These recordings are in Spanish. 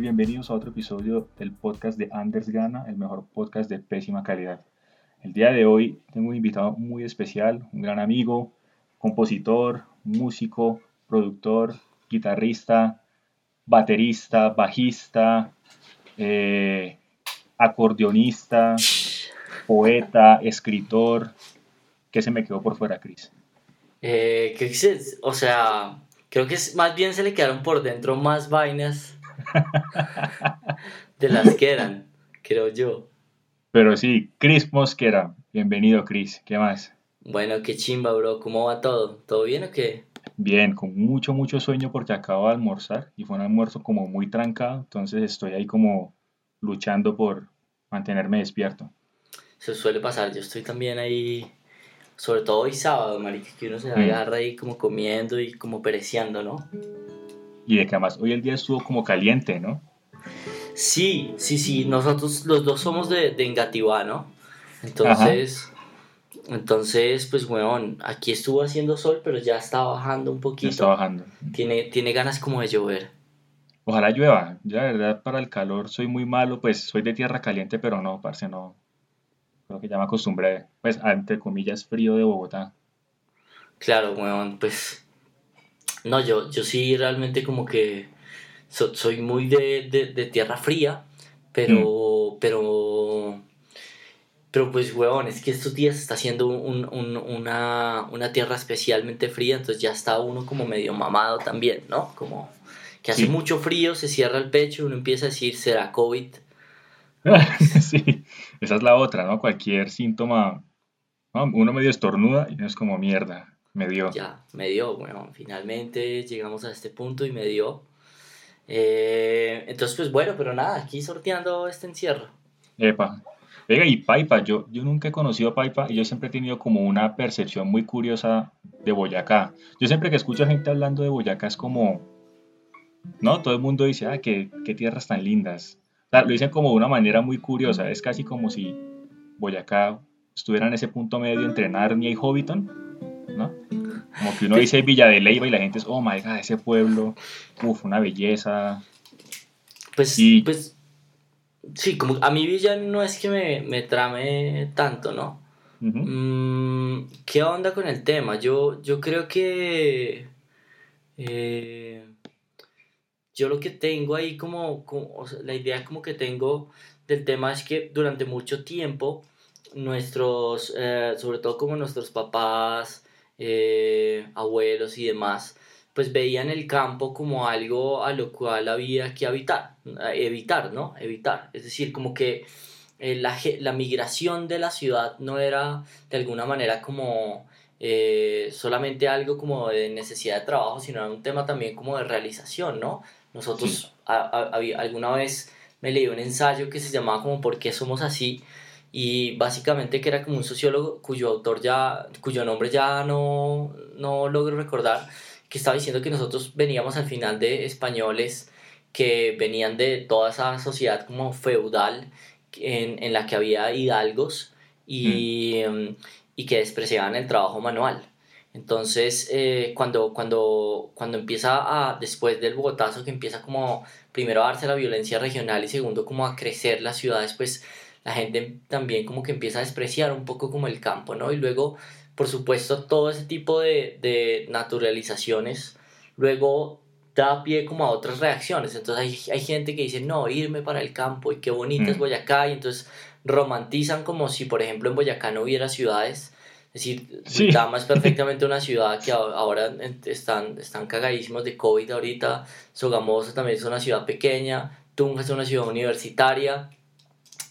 bienvenidos a otro episodio del podcast de Anders Gana, el mejor podcast de pésima calidad. El día de hoy tengo un invitado muy especial, un gran amigo, compositor, músico, productor, guitarrista, baterista, bajista, eh, acordeonista, poeta, escritor. ¿Qué se me quedó por fuera, Cris? Eh, o sea, creo que más bien se le quedaron por dentro más vainas de las que eran, creo yo. Pero sí, Chris Mosquera. Bienvenido, Chris. ¿Qué más? Bueno, qué chimba, bro. ¿Cómo va todo? ¿Todo bien o qué? Bien, con mucho, mucho sueño porque acabo de almorzar y fue un almuerzo como muy trancado, entonces estoy ahí como luchando por mantenerme despierto. Se suele pasar, yo estoy también ahí, sobre todo hoy sábado, marica, que uno se mm. agarra ahí como comiendo y como pereciendo, ¿no? Y de que además hoy el día estuvo como caliente, ¿no? Sí, sí, sí, nosotros los dos somos de, de Engativá, ¿no? Entonces, entonces, pues, weón, aquí estuvo haciendo sol, pero ya está bajando un poquito. está bajando. Tiene, tiene ganas como de llover. Ojalá llueva. Yo, la verdad, para el calor soy muy malo, pues soy de tierra caliente, pero no, parce, no. Creo que ya me acostumbré, pues, entre comillas, frío de Bogotá. Claro, weón, pues. No, yo, yo sí realmente como que soy muy de, de, tierra fría, pero, mm. pero, pero pues, huevón, es que estos días está haciendo un, un, una, una, tierra especialmente fría, entonces ya está uno como medio mamado también, ¿no? Como que hace mucho frío, se cierra el pecho, uno empieza a decir, ¿será COVID? sí, esa es la otra, ¿no? Cualquier síntoma, uno medio estornuda y no es como mierda, me dio. Ya, me dio, bueno, finalmente llegamos a este punto y me dio. Eh, entonces, pues bueno, pero nada, aquí sorteando este encierro. Epa. Venga, y Paipa, yo, yo nunca he conocido a Paipa y yo siempre he tenido como una percepción muy curiosa de Boyacá. Yo siempre que escucho a gente hablando de Boyacá es como, ¿no? Todo el mundo dice, ah, qué, qué tierras tan lindas. lo dicen como de una manera muy curiosa, es casi como si Boyacá estuviera en ese punto medio entre Narnia y Hobbiton, ¿no? Como que uno dice Villa de Leyva y la gente es, oh my god, ese pueblo, uff, una belleza. Pues, sí. pues, sí, como a mi Villa no es que me, me trame tanto, ¿no? Mm, ¿Qué onda con el tema? Yo, yo creo que eh, yo lo que tengo ahí como, como la idea como que tengo del tema es que durante mucho tiempo nuestros, eh, sobre todo como nuestros papás, eh, abuelos y demás, pues veían el campo como algo a lo cual había que evitar, evitar, ¿no? Evitar. Es decir, como que eh, la, la, migración de la ciudad no era de alguna manera como eh, solamente algo como de necesidad de trabajo, sino era un tema también como de realización, ¿no? Nosotros alguna vez me leí un ensayo que se llamaba como ¿Por qué somos así? Y básicamente que era como un sociólogo cuyo autor ya, cuyo nombre ya no, no logro recordar, que estaba diciendo que nosotros veníamos al final de españoles que venían de toda esa sociedad como feudal en, en la que había hidalgos y, mm. y que despreciaban el trabajo manual. Entonces, eh, cuando, cuando, cuando empieza a, después del Bogotazo, que empieza como primero a darse la violencia regional y segundo como a crecer las ciudades, pues la gente también como que empieza a despreciar un poco como el campo, ¿no? Y luego, por supuesto, todo ese tipo de, de naturalizaciones luego da pie como a otras reacciones. Entonces hay, hay gente que dice, no, irme para el campo y qué bonito es mm. Boyacá, y entonces romantizan como si, por ejemplo, en Boyacá no hubiera ciudades. Es decir, sí. Dama es perfectamente una ciudad que ahora están, están cagadísimos de COVID ahorita. Sogamoso también es una ciudad pequeña. Tunja es una ciudad universitaria.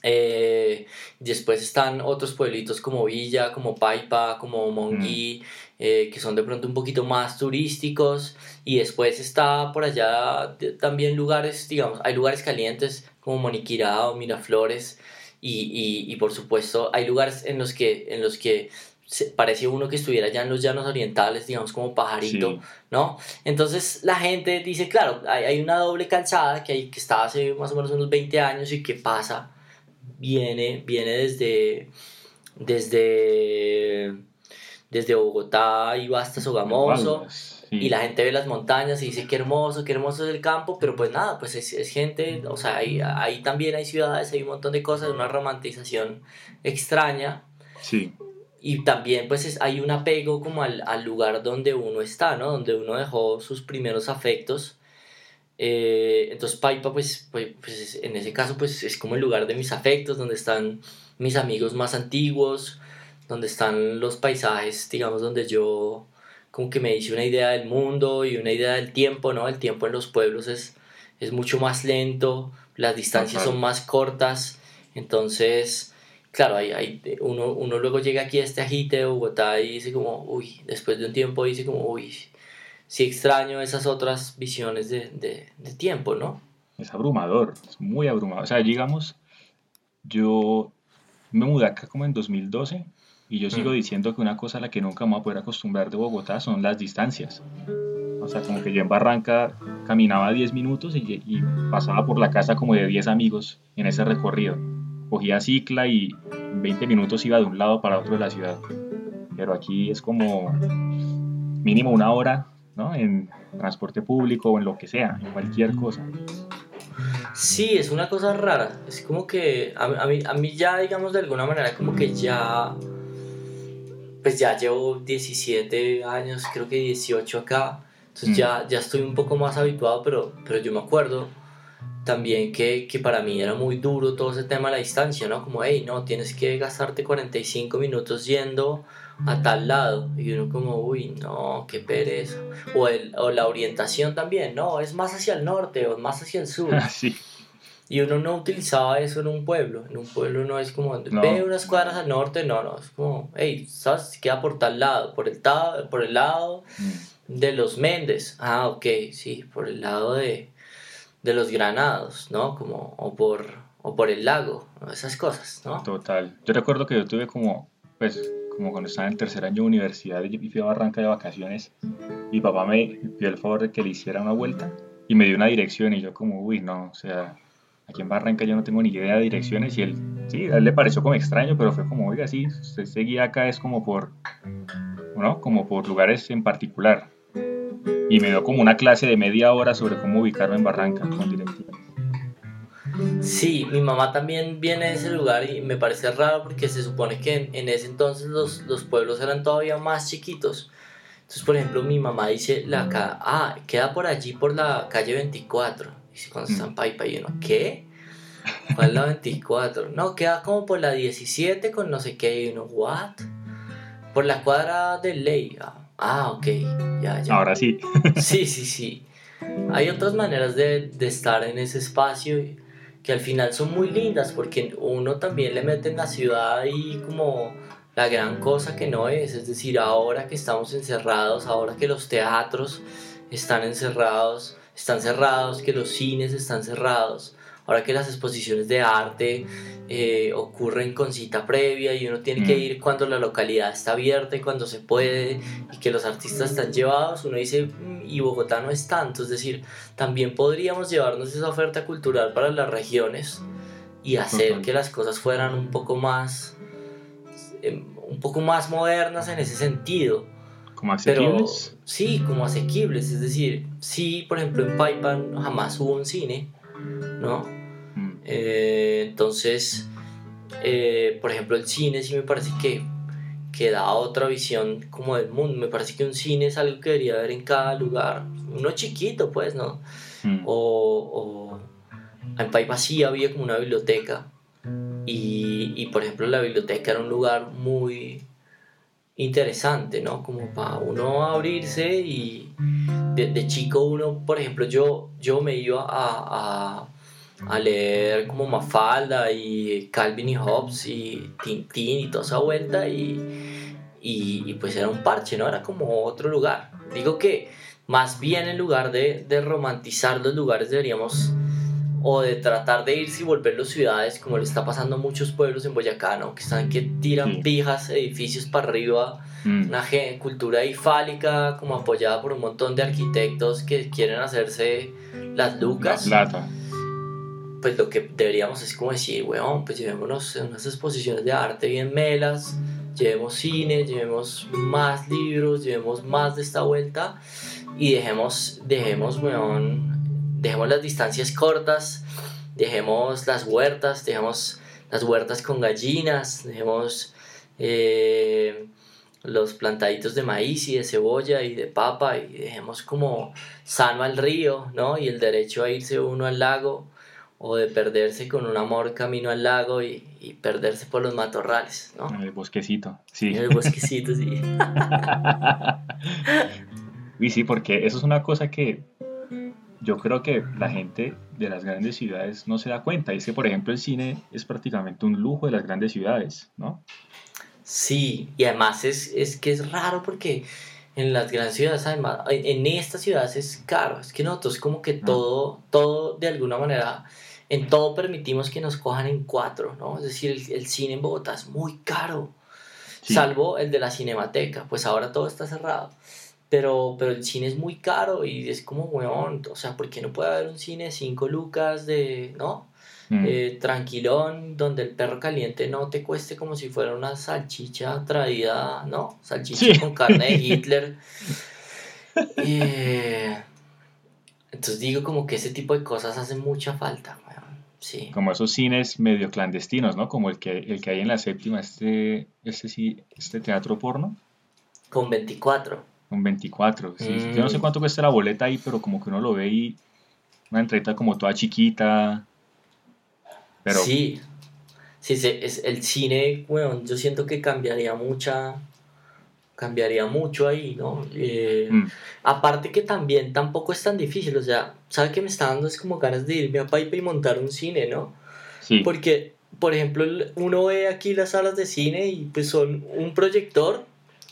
Eh, después están otros pueblitos como Villa, como Paipa, como Monguí, mm. eh, que son de pronto un poquito más turísticos. Y después está por allá también lugares, digamos, hay lugares calientes como Moniquirá o Miraflores. Y, y, y, por supuesto hay lugares en los que, en los que parece uno que estuviera ya en los llanos orientales, digamos como pajarito, ¿no? Entonces la gente dice, claro, hay, hay, una doble calzada que, hay, que está hace más o menos unos 20 años y que pasa viene, viene desde, desde, desde Bogotá y va hasta Sogamoso. y la gente ve las montañas y dice qué hermoso, qué hermoso es el campo, pero pues nada, pues es, es gente, o sea, ahí, ahí, también hay ciudades, hay un montón de cosas, una romantización extraña. Sí. Y también pues es, hay un apego como al, al, lugar donde uno está, ¿no? Donde uno dejó sus primeros afectos. Eh, entonces Paipa pues, pues, pues, en ese caso pues es como el lugar de mis afectos, donde están mis amigos más antiguos, donde están los paisajes, digamos, donde yo como que me hice una idea del mundo y una idea del tiempo, ¿no? El tiempo en los pueblos es, es mucho más lento, las distancias son más cortas, entonces, claro, hay, hay, uno, uno luego llega aquí a este ajite de Bogotá y dice como, uy, después de un tiempo dice como, uy, sí extraño esas otras visiones de, de, de tiempo, ¿no? Es abrumador, es muy abrumador. O sea, digamos, yo me mudé acá como en 2012 y yo sigo mm. diciendo que una cosa a la que nunca me voy a poder acostumbrar de Bogotá son las distancias. O sea, como que yo en Barranca caminaba 10 minutos y, y pasaba por la casa como de 10 amigos en ese recorrido. Cogía cicla y en 20 minutos iba de un lado para otro de la ciudad. Pero aquí es como mínimo una hora, ¿no? En transporte público o en lo que sea, en cualquier cosa. Sí, es una cosa rara. Es como que a, a, mí, a mí ya, digamos, de alguna manera, como que ya pues ya llevo 17 años, creo que 18 acá, entonces ya, ya estoy un poco más habituado, pero, pero yo me acuerdo también que, que, para mí era muy duro todo ese tema de la distancia, ¿no? Como, hey, no, tienes que gastarte 45 minutos yendo a tal lado. Y uno como, uy, no, qué pereza. O, el, o la orientación también, no, es más hacia el norte o más hacia el sur. sí. Y uno no utilizaba eso en un pueblo. En un pueblo no es como, ve unas cuadras al norte, no, no. Es como, hey, ¿sabes? Queda por tal lado, por el, por el lado mm. de los Méndez. Ah, ok, sí, por el lado de, de los Granados, ¿no? Como, o por, o por el lago, esas cosas, ¿no? Total. Yo recuerdo que yo tuve como, pues, como cuando estaba en el tercer año de universidad y fui a Barranca de vacaciones, mi papá me pidió el favor de que le hiciera una vuelta y me dio una dirección y yo como, uy, no, o sea Aquí en Barranca yo no tengo ni idea de direcciones y él, sí, a él le pareció como extraño, pero fue como, oiga, sí, usted seguía acá es como por, ¿no? Como por lugares en particular. Y me dio como una clase de media hora sobre cómo ubicarme en Barranca con directivas. Sí, mi mamá también viene de ese lugar y me parece raro porque se supone que en, ese entonces los, los, pueblos eran todavía más chiquitos. Entonces, por ejemplo, mi mamá dice, la ah, queda por allí por la calle 24 cuando está en Paipa y uno, ¿qué? ¿Cuál es la 24? No, queda como por la 17 con no sé qué y uno, ¿what? Por la cuadra de ley. Ah, ok, ya, ya. Ahora sí. sí, sí, sí. Hay otras maneras de, de estar en ese espacio que al final son muy lindas porque uno también le mete en la ciudad y como la gran cosa que no es, es decir, ahora que estamos encerrados, ahora que los teatros están encerrados, están cerrados, que los cines están cerrados, ahora que las exposiciones de arte eh, ocurren con cita previa y uno tiene que mm. ir cuando la localidad está abierta y cuando se puede y que los artistas están llevados, uno dice, mm, y Bogotá no es tanto, es decir, también podríamos llevarnos esa oferta cultural para las regiones y hacer que las cosas fueran un poco más em, un poco más modernas en ese sentido ¿Como asequibles? sí, como asequibles. Es decir, sí, por ejemplo, en Paipan jamás hubo un cine, ¿no? Eh, entonces, eh, por ejemplo, el cine sí me parece que, que da otra visión como del mundo. Me parece que un cine es algo que debería haber en cada lugar. Uno chiquito, pues, ¿no? Mm. O, o, en Paipa sí había como una biblioteca. Y, y, por ejemplo, la biblioteca era un lugar muy interesante, ¿no? Como para uno abrirse y de, chico uno, por ejemplo, yo, yo me iba a, a, leer como Mafalda y Calvin y Hobbes y Tintín y toda esa vuelta y, y, y, pues era un parche, ¿no? Era como otro lugar. Digo que más bien en lugar de, de romantizar los lugares deberíamos o de tratar de irse y volverlos ciudades, como le está pasando a muchos pueblos en Boyacá, ¿no? que están que tiran pijas, edificios para arriba, mm. una cultura ifálica como apoyada por un montón de arquitectos que quieren hacerse las lucas. plata. Pues lo que deberíamos es como decir, weón, pues llevémonos unas exposiciones de arte bien melas, llevemos cine, llevemos más libros, llevemos más de esta vuelta y dejemos, dejemos, weón, dejemos las distancias cortas, dejemos las huertas, dejemos las huertas con gallinas, dejemos eh, los plantaditos de maíz y de cebolla y de papa y dejemos como sano al río, ¿no? Y el derecho a irse uno al lago o de perderse con un amor camino al lago y, y perderse por los matorrales, ¿no? En el bosquecito, sí. En el bosquecito, sí. y sí, porque eso es una cosa que yo creo que la gente de las grandes ciudades no se da cuenta. Y es que, por ejemplo, el cine es prácticamente un lujo de las grandes ciudades, ¿no? Sí, y además es, es que es raro porque en las grandes ciudades, además, en estas ciudades es caro. Es que nosotros como que todo, todo de alguna manera, en todo permitimos que nos cojan en cuatro, ¿no? Es decir, el, cine en Bogotá es muy caro. Salvo el de la cinemateca, pues ahora todo está cerrado. Pero, pero el cine es muy caro y es como, weón, o sea, ¿por qué no puede haber un cine de 5 lucas de, ¿no? Mm. Eh, tranquilón, donde el perro caliente no te cueste como si fuera una salchicha traída, ¿no? Salchicha con carne de Hitler. Eh, entonces digo como que ese tipo de cosas hacen mucha falta, weón. Sí. Como esos cines medio clandestinos, ¿no? Como el que, el que hay en la séptima, este, este, sí, este teatro porno. Con 24. Un 24, sí. Yo no sé mm. cuánto cuesta la boleta ahí, pero como que uno lo ve y una entrevista como toda chiquita. Pero... Sí, sí, es el cine, bueno, yo siento que cambiaría mucha, cambiaría mucho ahí, ¿no? Eh, mm. Aparte que también tampoco es tan difícil, o sea, ¿sabe que me está dando? Es como ganas de irme a Pipe y montar un cine, ¿no? Sí. Porque, por ejemplo, uno ve aquí las salas de cine y pues son un proyector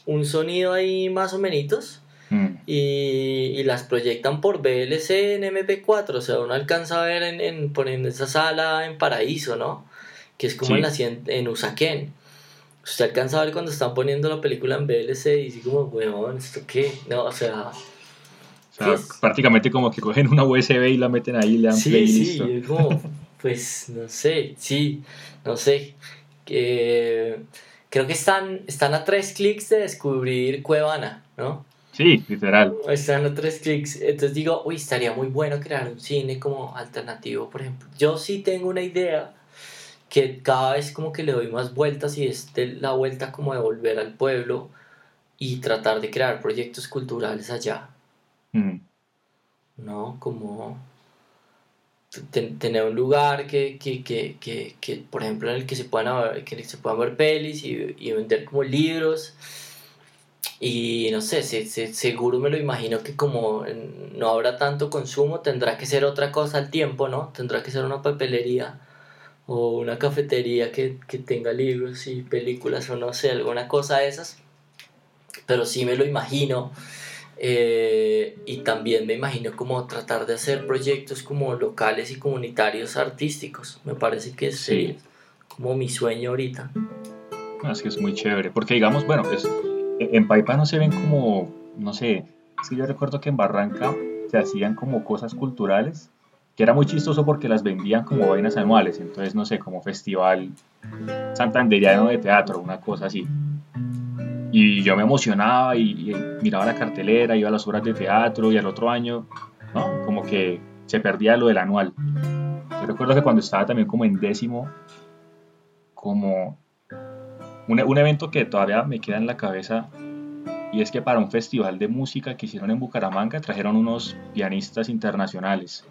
un sonido ahí más o menos mm. y, las proyectan por VLC en MP4, o sea, uno alcanza a ver en, en poniendo esa sala en Paraíso, ¿no? Que es como en, la, en Usaquén. Usted alcanza a ver cuando están poniendo la película en VLC y dice como, weón, ¿esto qué? No, o sea... O sea, prácticamente como que cogen una USB y la meten ahí y le dan sí, play sí, Sí, como, pues, no sé, sí, no sé. que creo que están, están a tres clics de descubrir Cuevana, ¿no? Sí, literal. Están a tres clics. Entonces digo, uy, estaría muy bueno crear un cine como alternativo, por ejemplo. Yo sí tengo una idea que cada vez como que le doy más vueltas y es la vuelta como de volver al pueblo y tratar de crear proyectos culturales allá. Mm. ¿No? Como tener un lugar que, que, que, que, por ejemplo, en el que se puedan ver, que se puedan ver pelis y, y vender como libros. Y no sé, se, seguro me lo imagino que como no habrá tanto consumo, tendrá que ser otra cosa al tiempo, ¿no? Tendrá que ser una papelería o una cafetería que, que tenga libros y películas o no sé, alguna cosa de esas. Pero sí me lo imagino eh, y también me imagino como tratar de hacer proyectos como locales y comunitarios artísticos. Me parece que es como mi sueño ahorita. Es que es muy chévere, porque digamos, bueno, pues, en Paipa no se ven como, no sé, es que yo recuerdo que en Barranca se hacían como cosas culturales, que era muy chistoso porque las vendían como vainas anuales, entonces no sé, como festival santanderiano de teatro, una cosa así. Y yo me emocionaba y, miraba la cartelera, iba a las obras de teatro y al otro año, ¿no? Como que se perdía lo del anual. Yo recuerdo que cuando estaba también como en décimo, como un, un evento que todavía me queda en la cabeza y es que para un festival de música que hicieron en Bucaramanga trajeron unos pianistas internacionales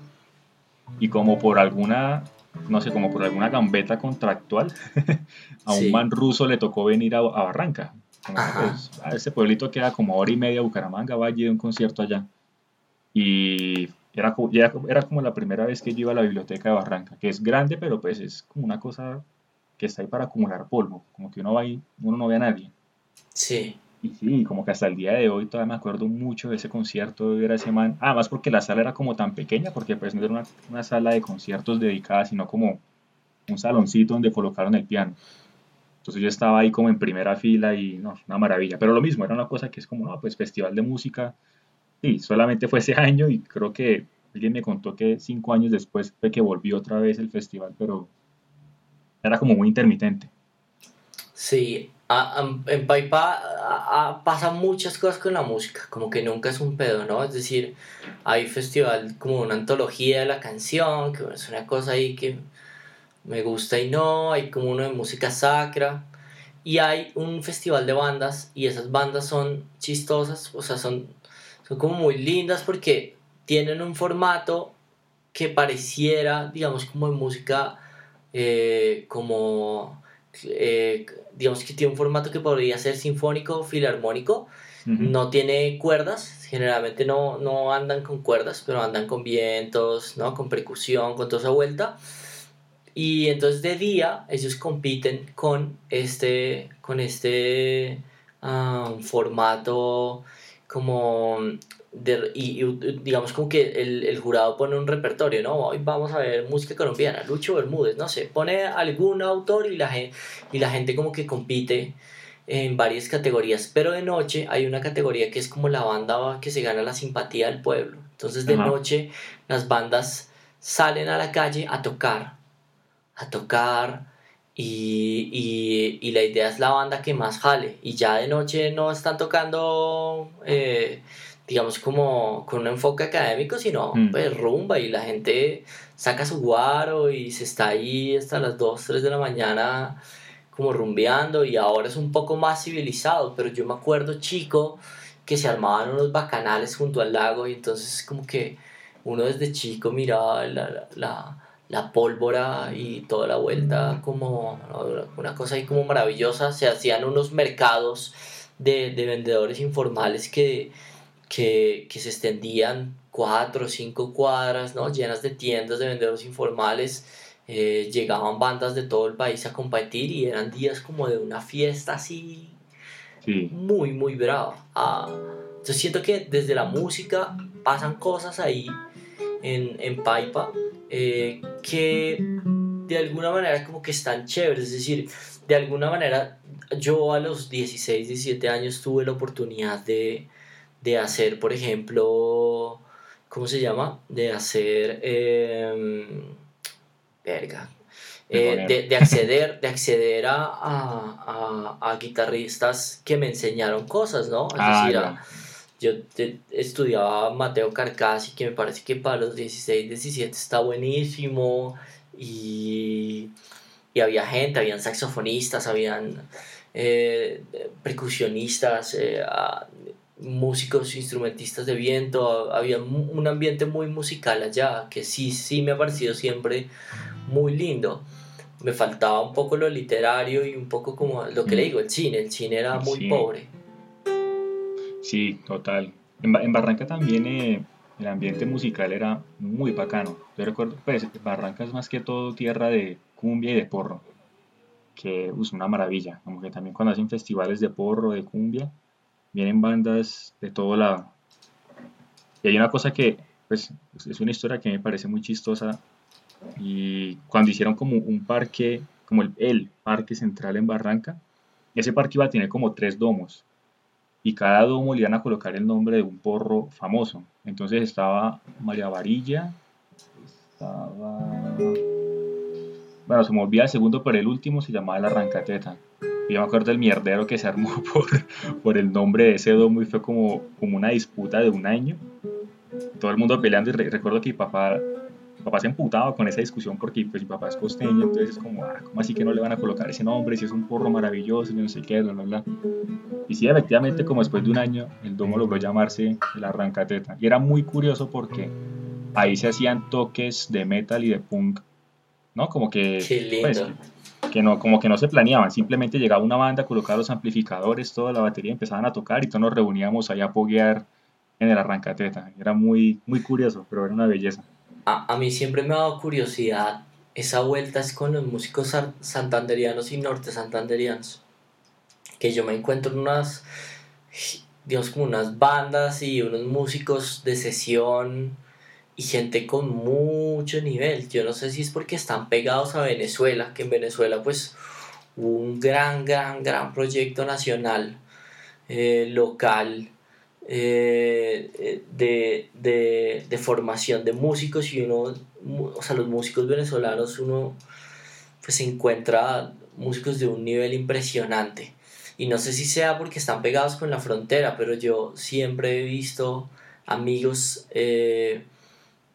y como por alguna no sé, como por alguna gambeta contractual, a un man ruso le tocó venir a, a Barranca pues, a ese pueblito queda como hora y media Bucaramanga, vaya de un concierto allá. Y era, era como la primera vez que yo iba a la biblioteca de Barranca, que es grande, pero pues es como una cosa que está ahí para acumular polvo, como que uno va ahí, uno no ve a nadie. Sí. Y sí, como que hasta el día de hoy todavía me acuerdo mucho de ese concierto, de ver a ese man, además porque la sala era como tan pequeña, porque pues no era una, una sala de conciertos dedicada, sino como un saloncito donde colocaron el piano. Entonces yo estaba ahí como en primera fila y no, una maravilla. Pero lo mismo, era una cosa que es como, no, pues festival de música. Sí, solamente fue ese año y creo que alguien me contó que cinco años después fue que volvió otra vez el festival, pero era como muy intermitente. Sí, en Paipa pasan muchas cosas con la música, como que nunca es un pedo, ¿no? Es decir, hay festival como una antología de la canción, que es una cosa ahí que me gusta y no, hay como uno de música sacra, y hay un festival de bandas, y esas bandas son chistosas, o sea, son, son como muy lindas porque tienen un formato que pareciera, digamos, como de música, eh, como... Eh, digamos que tiene un formato que podría ser sinfónico, filarmónico, no tiene cuerdas, generalmente no, no andan con cuerdas, pero andan con vientos, ¿no? con percusión, con toda esa vuelta. Y entonces de día ellos compiten con este, con este ah, formato como y, digamos como que el, el, jurado pone un repertorio, ¿no? Hoy vamos a ver música colombiana, Lucho Bermúdez, no sé, pone algún autor y la, y la gente como que compite en varias categorías, pero de noche hay una categoría que es como la banda que se gana la simpatía del pueblo. Entonces de noche las bandas salen a la calle a tocar, a tocar y, y, y, la idea es la banda que más jale y ya de noche no están tocando... Eh, digamos, como con un enfoque académico, sino mm. pues rumba y la gente saca su guaro y se está ahí hasta las 2, 3 de la mañana como rumbeando y ahora es un poco más civilizado, pero yo me acuerdo chico que se armaban unos bacanales junto al lago y entonces como que uno desde chico miraba la, la, la pólvora y toda la vuelta como una cosa ahí como maravillosa, se hacían unos mercados de, de vendedores informales que que, que se extendían cuatro o cinco cuadras, ¿no? llenas de tiendas de vendedores informales. Eh, llegaban bandas de todo el país a competir y eran días como de una fiesta así muy, muy brava. Ah, entonces siento que desde la música pasan cosas ahí en, en Paipa eh, que de alguna manera como que están chéveres. Es decir, de alguna manera yo a los 16, 17 años tuve la oportunidad de, de hacer, por ejemplo, ¿cómo se llama? De hacer, em, verga, eh, de, acceder, de acceder a, a, a, guitarristas que me enseñaron cosas, ¿no? Es ah, decir, yo estudiaba Mateo Carcassi, que me parece que para los 16, 17 está buenísimo, y, y había gente, habían saxofonistas, habían eh, percusionistas, eh, músicos, instrumentistas de viento, había un ambiente muy musical allá, que sí, sí me ha parecido siempre muy lindo. Me faltaba un poco lo literario y un poco como lo que le digo, el cine, el cine era muy pobre. Sí, total. En, Barranca también eh, el ambiente musical era muy bacano. Yo recuerdo, pues Barranca es más que todo tierra de cumbia y de porro, que es una maravilla, como que también cuando hacen festivales de porro, de cumbia, vienen bandas de todo lado. Y hay una cosa que, pues, es una historia que me parece muy chistosa. Y cuando hicieron como un parque, como el, parque central en Barranca, ese parque iba a tener como tres domos. Y cada domo le iban a colocar el nombre de un porro famoso. Entonces estaba María Varilla, estaba... Bueno, se me olvida el segundo, pero el último se llamaba La Arrancateta. Yo me acuerdo del mierdero que se armó por, por el nombre de ese domo y fue como, como una disputa de un año. Todo el mundo peleando y recuerdo que mi papá, papá se emputaba con esa discusión porque pues mi papá es costeño, entonces es como, ah, ¿cómo así que no le van a colocar ese nombre si es un porro maravilloso y no sé qué, bla, bla, bla. Y sí, efectivamente, como después de un año, el domo logró llamarse el Arrancateta. Y era muy curioso porque ahí se hacían toques de metal y de punk, ¿no? Como que... Qué pues, lindo que no, como que no se planeaban, simplemente llegaba una banda, colocaba los amplificadores, toda la batería, empezaban a tocar y todos nos reuníamos ahí a poguear en el arrancateta. Era muy, muy curioso, pero era una belleza. A, a mí siempre me ha dado curiosidad esa vuelta es con los músicos santanderianos y norte santanderianos. Que yo me encuentro en unas, digamos, como unas bandas y unos músicos de sesión y gente con mucho nivel. Yo no sé si es porque están pegados a Venezuela, que en Venezuela pues hubo un gran, gran, gran proyecto nacional, eh, local, eh, de, de, de, formación de músicos y uno, o sea, los músicos venezolanos, uno pues encuentra músicos de un nivel impresionante. y no sé si sea porque están pegados con la frontera, pero yo siempre he visto amigos eh,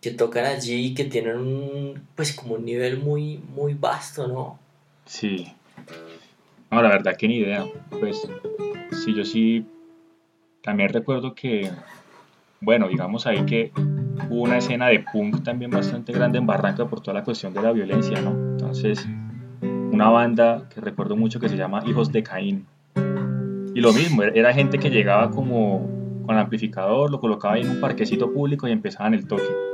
que tocan allí y que tienen un, pues como un nivel muy, muy vasto, ¿no? Sí. No, la verdad que ni idea. Pues sí, yo sí también recuerdo que, bueno, digamos ahí que hubo una escena de punk también bastante grande en Barranca por toda la cuestión de la violencia, ¿no? Entonces, una banda que recuerdo mucho que se llama Hijos de Caín. Y lo mismo, era gente que llegaba como con el amplificador, lo colocaba en un parquecito público y empezaban el toque.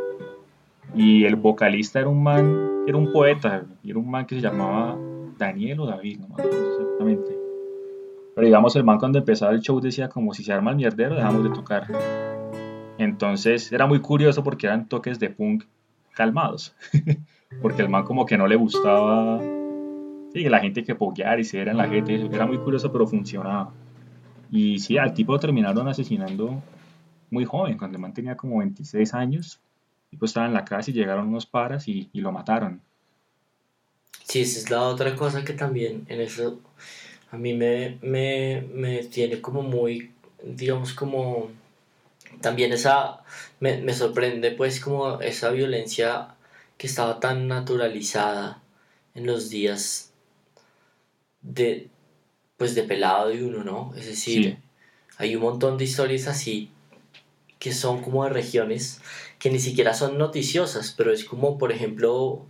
Y el vocalista era un man, era un poeta, era un man que se llamaba Daniel o David, no me acuerdo exactamente. Pero digamos, el man cuando empezaba el show decía como si se arma el mierdero, dejamos de tocar. Entonces era muy curioso porque eran toques de punk calmados. porque el man como que no le gustaba sí, la gente que poguear y se era en la gente. Era muy curioso, pero funcionaba. Y sí, al tipo lo terminaron asesinando muy joven, cuando el man tenía como 26 años. El tipo estaba en la casa y llegaron unos paras y, y lo mataron. Sí, esa es la otra cosa que también en eso a mí me, me, me tiene como muy, digamos, como también esa, me, me, sorprende pues como esa violencia que estaba tan naturalizada en los días de, pues de pelado de uno, ¿no? Es decir, hay un montón de historias así que son como de regiones que ni siquiera son noticiosas, pero es como, por ejemplo,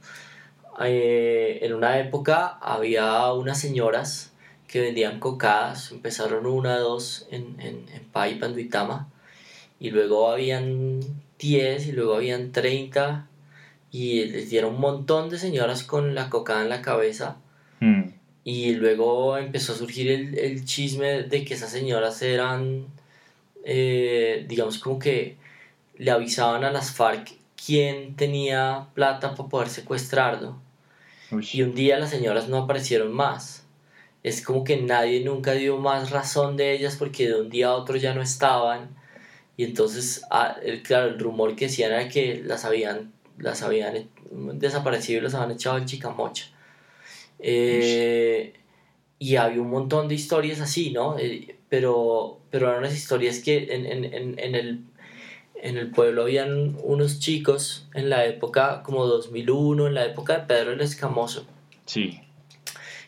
eh, en una época había unas señoras que vendían cocadas, empezaron una, dos en, en, en Paipa, en Duitama, y luego habían 10 y luego habían 30 y les dieron un montón de señoras con la cocada en la cabeza. Hmm. Y luego empezó a surgir el, el, chisme de que esas señoras eran, eh, digamos, como que le avisaban a las FARC quién tenía plata para poder secuestrarlo. Y un día las señoras no aparecieron más. Es como que nadie nunca dio más razón de ellas porque de un día a otro ya no estaban. Y entonces, ah, el, claro, el rumor que decían era que las habían, las habían desaparecido y las habían echado al chicamocha. Eh, y había un montón de historias así, ¿no? Eh, pero, pero eran unas historias que en, en, en, en, el, en el pueblo habían unos chicos en la época como 2001, en la época de Pedro el Escamoso. Sí.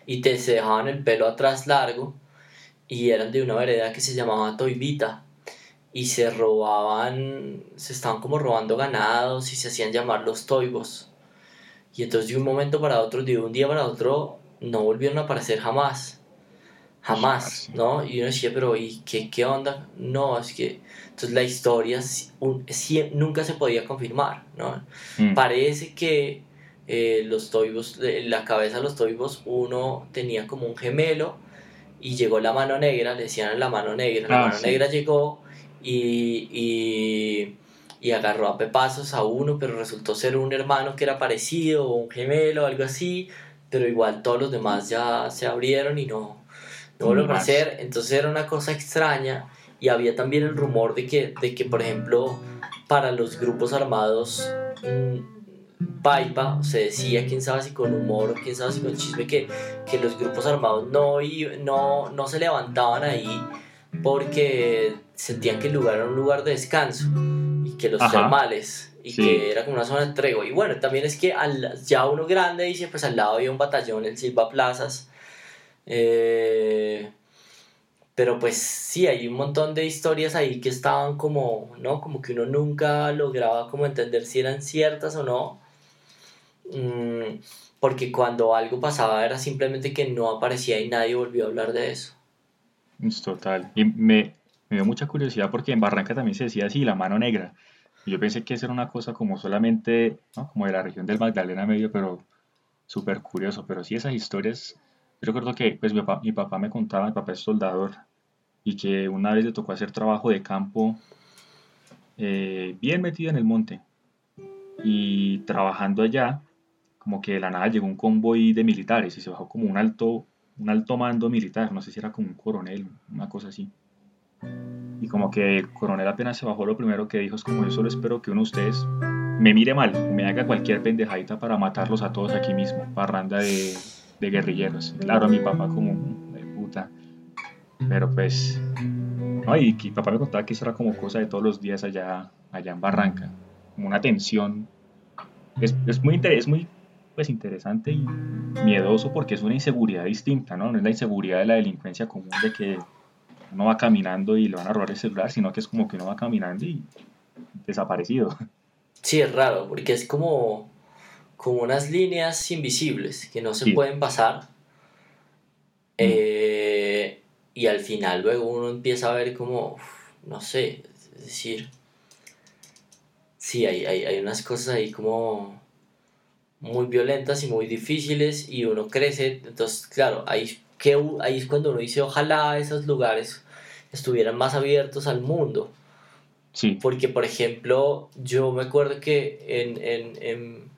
Y te se dejaban el pelo atrás largo y eran de una vereda que se llamaba Toibita y se robaban, se estaban como robando ganados y se hacían llamar los toibos. Y entonces de un momento para otro, de un día para otro, no volvieron a aparecer jamás. Jamás, ¿no? Y uno decía, pero ¿y qué, qué onda? No, es que entonces la historia nunca se podía confirmar, ¿no? Mm. Parece que eh, los toibos, la cabeza de los toibos, uno tenía como un gemelo y llegó la mano negra, le decían la mano negra, la ah, mano negra llegó y, y, agarró a pepazos a uno, pero resultó ser un hermano que era parecido o un gemelo o algo así, pero igual todos los demás ya se abrieron y no, no volvieron a hacer, entonces era una cosa extraña y había también el rumor de que, de que por ejemplo, para los grupos armados... Mmm, Paipa, se decía, quién sabe si con humor quién sabe si con chisme, que, que los grupos armados no, no, no se levantaban ahí porque sentían que el lugar era un lugar de descanso y que los termales y que era como una zona de tregua. Y bueno, también es que al, ya uno grande dice, pues al lado había un batallón en Silva Plazas. Eh, pero pues sí, hay un montón de historias ahí que estaban como, ¿no? Como que uno nunca lograba como entender si eran ciertas o no. Mm, porque cuando algo pasaba era simplemente que no aparecía y nadie volvió a hablar de eso. Es total. Y me, me dio mucha curiosidad porque en Barranca también se decía así, la mano negra. Yo pensé que eso era una cosa como solamente, ¿no? como de la región del Magdalena Medio, pero súper curioso. Pero sí, esas historias, yo recuerdo que pues, mi, papá, mi papá me contaba, mi papá es soldador, y que una vez le tocó hacer trabajo de campo eh, bien metido en el monte. Y trabajando allá, como que de la nada llegó un convoy de militares y se bajó como un alto un alto mando militar, no sé si era como un coronel, una cosa así. Y como que el coronel apenas se bajó, lo primero que dijo es como yo solo espero que uno de ustedes me mire mal, me haga cualquier pendejadita para matarlos a todos aquí mismo, parranda de, de guerrilleros. Claro, a mi papá como de puta. Pero pues, no, y, mi papá me contaba que eso era como cosa de todos los días allá, allá en Barranca, como una tensión. Es, es muy, es muy pues, interesante y miedoso porque es una inseguridad distinta, ¿no? No es la inseguridad de la delincuencia común de que uno va caminando y le van a robar el celular, sino que es como que uno va caminando y desaparecido. Sí, es raro, porque es como, como unas líneas invisibles que no se pueden pasar. Mm. Eh, y al final luego uno empieza a ver como, no sé, es decir, sí, hay, hay, hay unas cosas ahí como muy violentas y muy difíciles y uno crece, entonces claro, ahí, que, ahí es cuando uno dice ojalá esos lugares estuvieran más abiertos al mundo. Sí. Porque, por ejemplo, yo me acuerdo que en, en, en,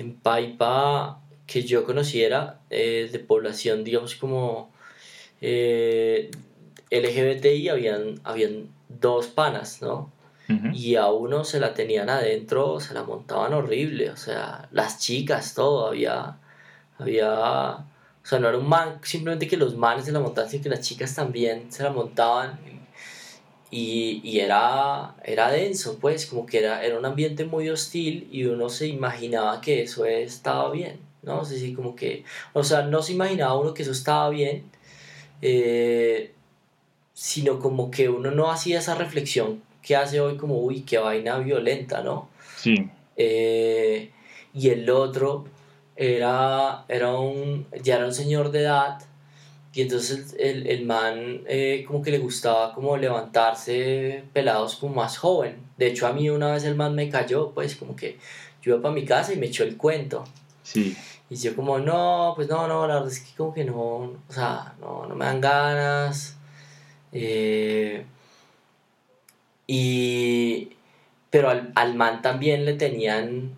en Paipa, que yo conociera, eh, de población, digamos, como eh, LGBTI, habían, habían dos panas, ¿no? Y a uno se la tenían adentro, se la montaban horrible, o sea, las chicas, todo, había, había, o sea, no era un man, simplemente que los manes se la montaban, sino que las chicas también se la montaban. Y, y, era, era denso, pues, como que era, era un ambiente muy hostil y uno se imaginaba que eso estaba bien, ¿no? O sea, como que, o sea, no se imaginaba uno que eso estaba bien, eh, sino como que uno no hacía esa reflexión que hace hoy como, uy, qué vaina violenta, ¿no? Sí. Eh, y el otro era, era un, ya era un señor de edad y entonces el, el man eh, como que le gustaba como levantarse pelados como más joven. De hecho a mí una vez el man me cayó, pues como que yo iba para mi casa y me echó el cuento. Sí. Y yo como, no, pues no, no, la verdad es que como que no, o sea, no, no me dan ganas. Eh, y, pero al, al, man también le tenían,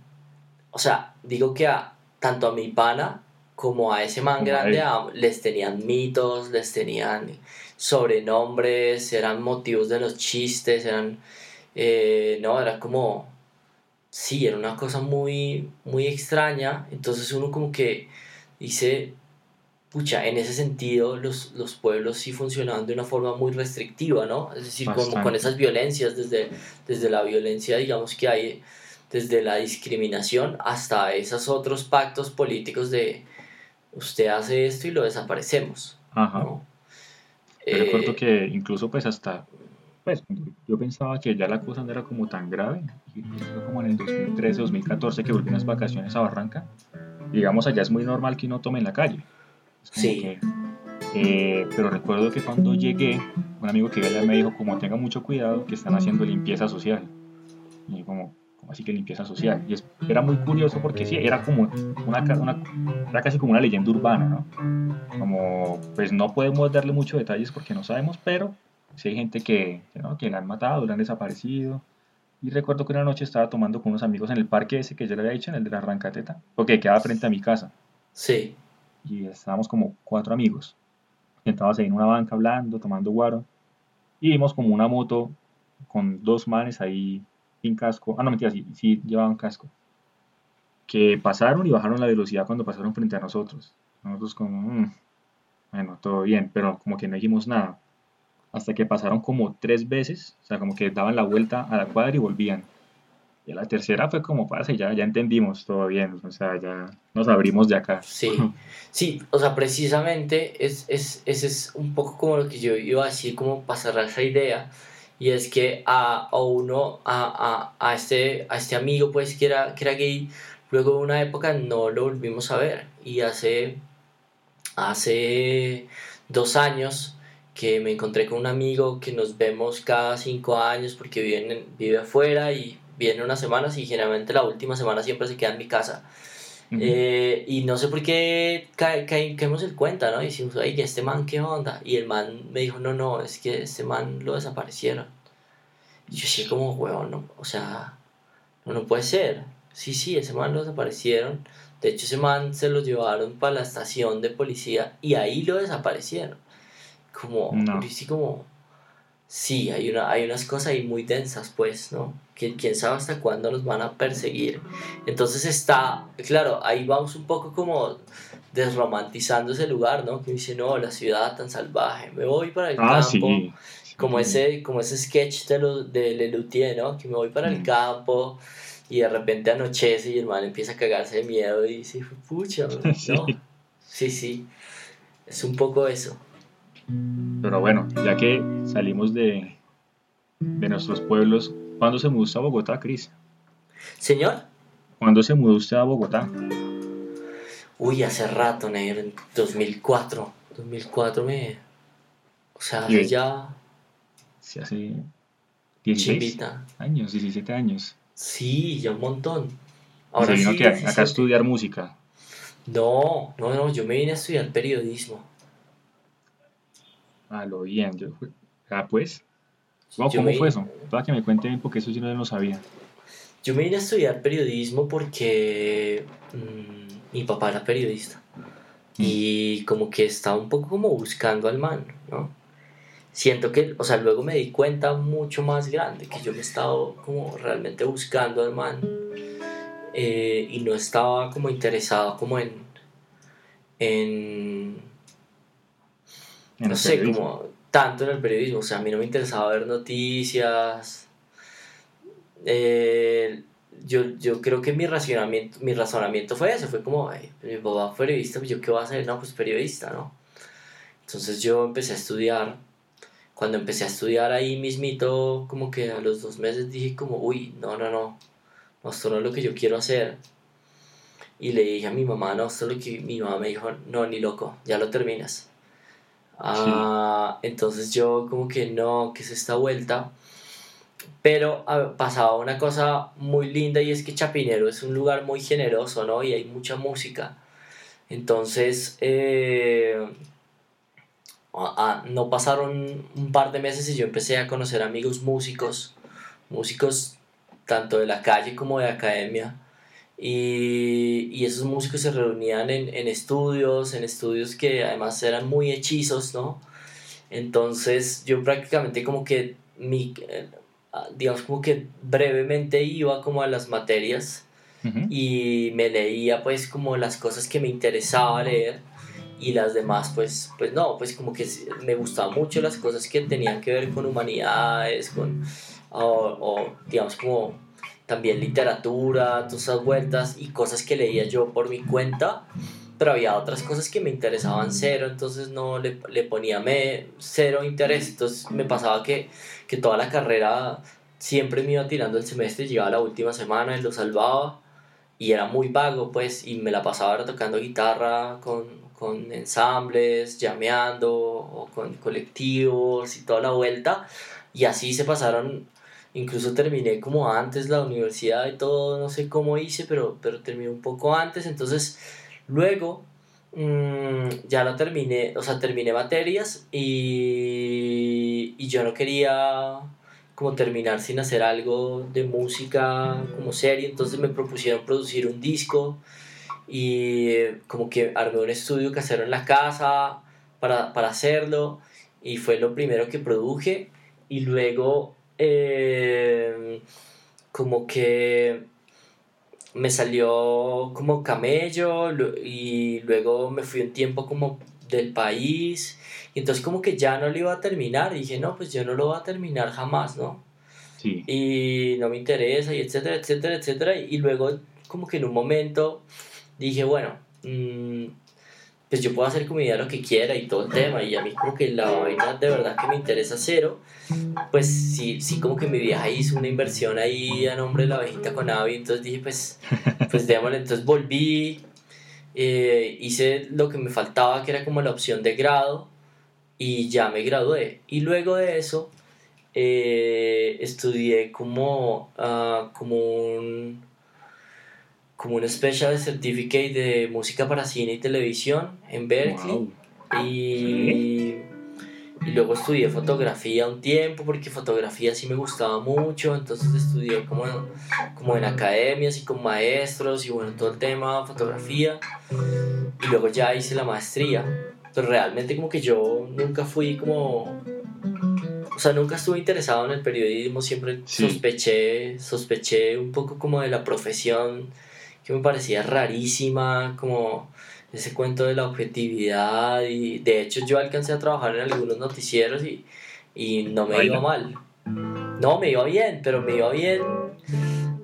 o sea, digo que a, tanto a mi pana como a ese man grande les tenían mitos, les tenían sobrenombres, eran motivos de los chistes, eran, eh, no, era como, sí, era una cosa muy, muy extraña, entonces uno como que dice, pucha, en ese sentido los, los pueblos sí funcionaban de una forma muy restrictiva, ¿no? Es decir, como con esas violencias, desde, desde la violencia, digamos, que hay, desde la discriminación hasta esos otros pactos políticos de usted hace esto y lo desaparecemos. Ajá. ¿no? Yo recuerdo eh, que incluso pues hasta, pues yo pensaba que ya la cosa no era como tan grave, como en el 2013, 2014 que volví unas vacaciones a Barranca, digamos allá es muy normal que uno tome en la calle sí. Eh, pero recuerdo que cuando llegué, un amigo que allá me dijo como tenga mucho cuidado que están haciendo limpieza social. Y como, como así que limpieza social. Y era muy curioso porque sí, era como una, una, era casi como una leyenda urbana, ¿no? Como, pues no podemos darle muchos detalles porque no sabemos, pero sí hay gente que, ¿no? que la han matado, la han desaparecido. Y recuerdo que una noche estaba tomando con unos amigos en el parque ese que yo le había dicho, en el de la Rancateta, porque quedaba frente a mi casa. Sí y estábamos como cuatro amigos. Sentados ahí en una banca hablando, tomando guaro. Y vimos como una moto con dos manes ahí sin casco. Ah, no, mentira, sí, sí llevaban casco. Que pasaron y bajaron la velocidad cuando pasaron frente a nosotros. Nosotros como, mm, bueno, todo bien, pero como que no dijimos nada. Hasta que pasaron como tres veces, o sea, como que daban la vuelta a la cuadra y volvían. Y la tercera fue como pasa, ya, ya entendimos todo bien, o sea, ya nos abrimos de acá. Sí, sí, o sea, precisamente es, es, ese es un poco como lo que yo iba a decir, como para cerrar esa idea, y es que a, a uno, a, a, a, este, a este amigo, pues, que era, que era gay, luego de una época no lo volvimos a ver, y hace, hace dos años que me encontré con un amigo que nos vemos cada cinco años porque vive, vive afuera y viene unas semanas y generalmente la última semana siempre se queda en mi casa. Eh, y no sé por qué caemos el cuenta, ¿no? Y decimos, ay, este man, ¿qué onda? Y el man me dijo, no, no, es que este man lo desaparecieron. Y yo sí, como, huevón, no, o sea, no, no puede ser. Sí, sí, ese man lo desaparecieron. De hecho, ese man se lo llevaron para la estación de policía y ahí lo desaparecieron. Como, no. sí, como, sí, hay, una, hay unas cosas ahí muy densas, pues, ¿no? quién sabe hasta cuándo nos van a perseguir. Entonces está, claro, ahí vamos un poco como desromantizando ese lugar, ¿no? Que dice, no, la ciudad tan salvaje, me voy para el ah, campo. Como, ese, como ese sketch de, lo, de Lelutier, ¿no? Que me voy para el mm. campo y de repente anochece y el man empieza a cagarse de miedo y dice, pucha, ¿no? Sí, sí, es un poco eso. Pero bueno, ya que salimos de, de nuestros pueblos, ¿cuándo se mudó usted a Bogotá, Cris? ¿Señor? ¿Cuándo se mudó usted a Bogotá? Uy, hace rato, negro, en 2004. 2004 me... O sea, hace ya... Sí, hace 16 años, 17 años. Sí, ya un montón. Ahora sí, que acá a estudiar música. No, no, no, yo me vine a estudiar periodismo. Ah, lo bien, yo Ah, pues. ¿Cómo fue eso? Para que me cuente bien, porque eso yo no lo sabía. Yo me vine a estudiar periodismo porque mm, mi papá era periodista y como que estaba un poco como buscando al man, ¿no? Siento que, o sea, luego me di cuenta mucho más grande que yo me estaba como realmente buscando al man eh, y no estaba como interesado como en, en, no sé, como tanto en el periodismo, o sea, a mí no me interesaba ver noticias. Eh, yo, yo creo que mi razonamiento, mi razonamiento fue eso, fue como, mi papá periodista, pues yo qué voy a hacer, no, pues periodista, ¿no? Entonces yo empecé a estudiar, cuando empecé a estudiar ahí mismito, como que a los dos meses dije como, uy, no, no, no, no, esto no es lo que yo quiero hacer. Y le dije a mi mamá, no, esto es lo que mi mamá me dijo, no, ni loco, ya lo terminas. Ah, entonces yo como que no, que es esta vuelta? Pero ah, pasaba una cosa muy linda y es que Chapinero es un lugar muy generoso, ¿no? Y hay mucha música. Entonces, eh, ah, no pasaron un par de meses y yo empecé a conocer amigos músicos, músicos tanto de la calle como de academia. Y, y esos músicos se reunían en, en estudios, en estudios que además eran muy hechizos, ¿no? Entonces yo prácticamente como que mi, Ah, digamos como que brevemente iba como a las materias y me leía pues como las cosas que me interesaba leer y las demás pues pues no pues como que me gustaban mucho las cosas que tenían que ver con humanidades con o, o digamos como también literatura todas esas vueltas y cosas que leía yo por mi cuenta pero había otras cosas que me interesaban cero, entonces no le, le ponía me, cero interés, entonces me pasaba que, que toda la carrera siempre me iba tirando el semestre, llegaba la última semana y lo salvaba y era muy vago pues y me la pasaba tocando guitarra con, con ensambles, llameando o con colectivos y toda la vuelta. Y así se pasaron incluso terminé como antes la universidad y todo, no sé cómo hice, pero, pero terminé un poco antes, entonces Luego, mm, ya lo terminé, o sea, terminé materias y, y yo no quería como terminar sin hacer algo de música como serie, entonces me propusieron producir un disco y como que armé un estudio casero en la casa para, para hacerlo y fue lo primero que produje. Y luego eh, como que me salió como camello y luego me fui un tiempo como del país y entonces como que ya no lo iba a terminar y dije no pues yo no lo voy a terminar jamás no sí. y no me interesa y etcétera etcétera etcétera y luego como que en un momento dije bueno mmm, pues yo puedo hacer con mi vida lo que quiera y todo el tema, y a mí como que la vaina de verdad que me interesa cero, pues sí, sí como que mi vieja hizo una inversión ahí a nombre de la abejita con Avi, entonces dije pues, pues démosle, entonces volví, eh, hice lo que me faltaba que era como la opción de grado, y ya me gradué, y luego de eso eh, estudié como, uh, como un como un Special Certificate de música para cine y televisión en Berkeley. Y, y, luego estudié fotografía un tiempo porque fotografía sí me gustaba mucho. Entonces estudié como, como en academias y con maestros y bueno, todo el tema, fotografía. Y luego ya hice la maestría. Pero realmente como que yo nunca fui como... O sea, nunca estuve interesado en el periodismo, siempre sospeché, sospeché un poco como de la profesión que me parecía rarísima, como ese cuento de la objetividad y de hecho yo alcancé a trabajar en algunos noticieros y, y no me iba mal. No, me iba bien, pero me iba bien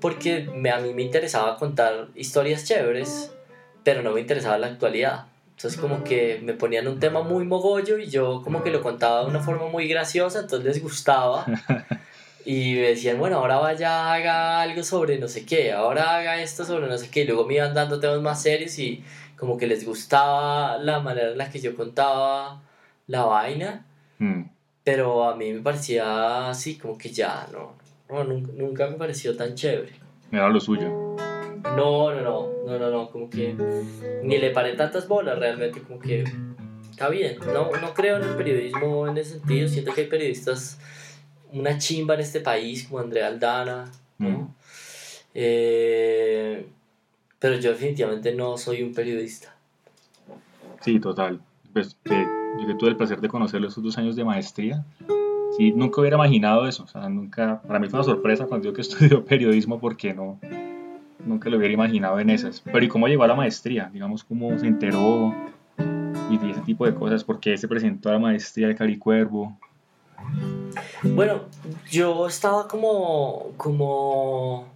porque me, a mí me interesaba contar historias chéveres, pero no me interesaba la actualidad. Entonces como que me ponían un tema muy mogollo y yo como que lo contaba de una forma muy graciosa, entonces les gustaba. Y me decían, bueno, ahora vaya, haga algo sobre no sé qué, ahora haga esto sobre no sé qué. Y luego me iban dando temas más serios y como que les gustaba la manera en la que yo contaba la vaina. Mm. Pero a mí me parecía así, como que ya, no, no nunca, nunca me pareció tan chévere. Era lo suyo. No, no, no, no, no, no, como que ni le paré tantas bolas realmente, como que está bien. No, no creo en el periodismo en ese sentido, siento que hay periodistas una chimba en este país como Andrea Aldana, ¿no? Mm. Eh, pero yo definitivamente no soy un periodista. Sí, total. Pues yo que tuve el placer de conocerlo esos dos años de maestría. Sí, nunca hubiera imaginado eso. O sea, nunca, para mí fue una sorpresa cuando yo que estudió periodismo porque no, nunca lo hubiera imaginado en esas. Pero ¿y cómo llegó a la maestría? Digamos, ¿cómo se enteró? Y ese tipo de cosas. ¿Por qué se presentó a la maestría de Caricuervo? Bueno, yo estaba como, como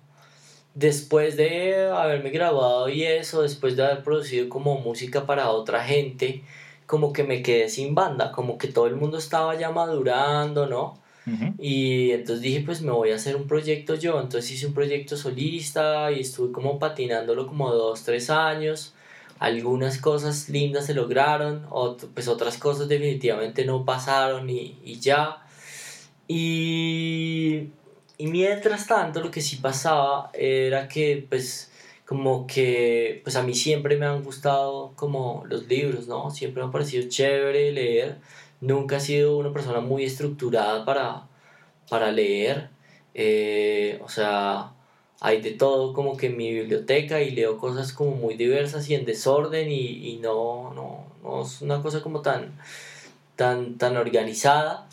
después de haberme graduado y eso, después de haber producido como música para otra gente, como que me quedé sin banda, como que todo el mundo estaba ya madurando, ¿no? Y entonces dije, pues me voy a hacer un proyecto yo, entonces hice un proyecto solista y estuve como patinándolo como dos, tres años. Algunas cosas lindas se lograron, pues otras cosas definitivamente no pasaron y, y ya. Y, y mientras tanto lo que sí pasaba era que pues como que pues a mí siempre me han gustado como los libros, ¿no? Siempre me ha parecido chévere leer. Nunca he sido una persona muy estructurada para, para leer. Eh, o sea, hay de todo como que en mi biblioteca y leo cosas como muy diversas y en desorden y, y no, no, no es una cosa como tan, tan, tan organizada.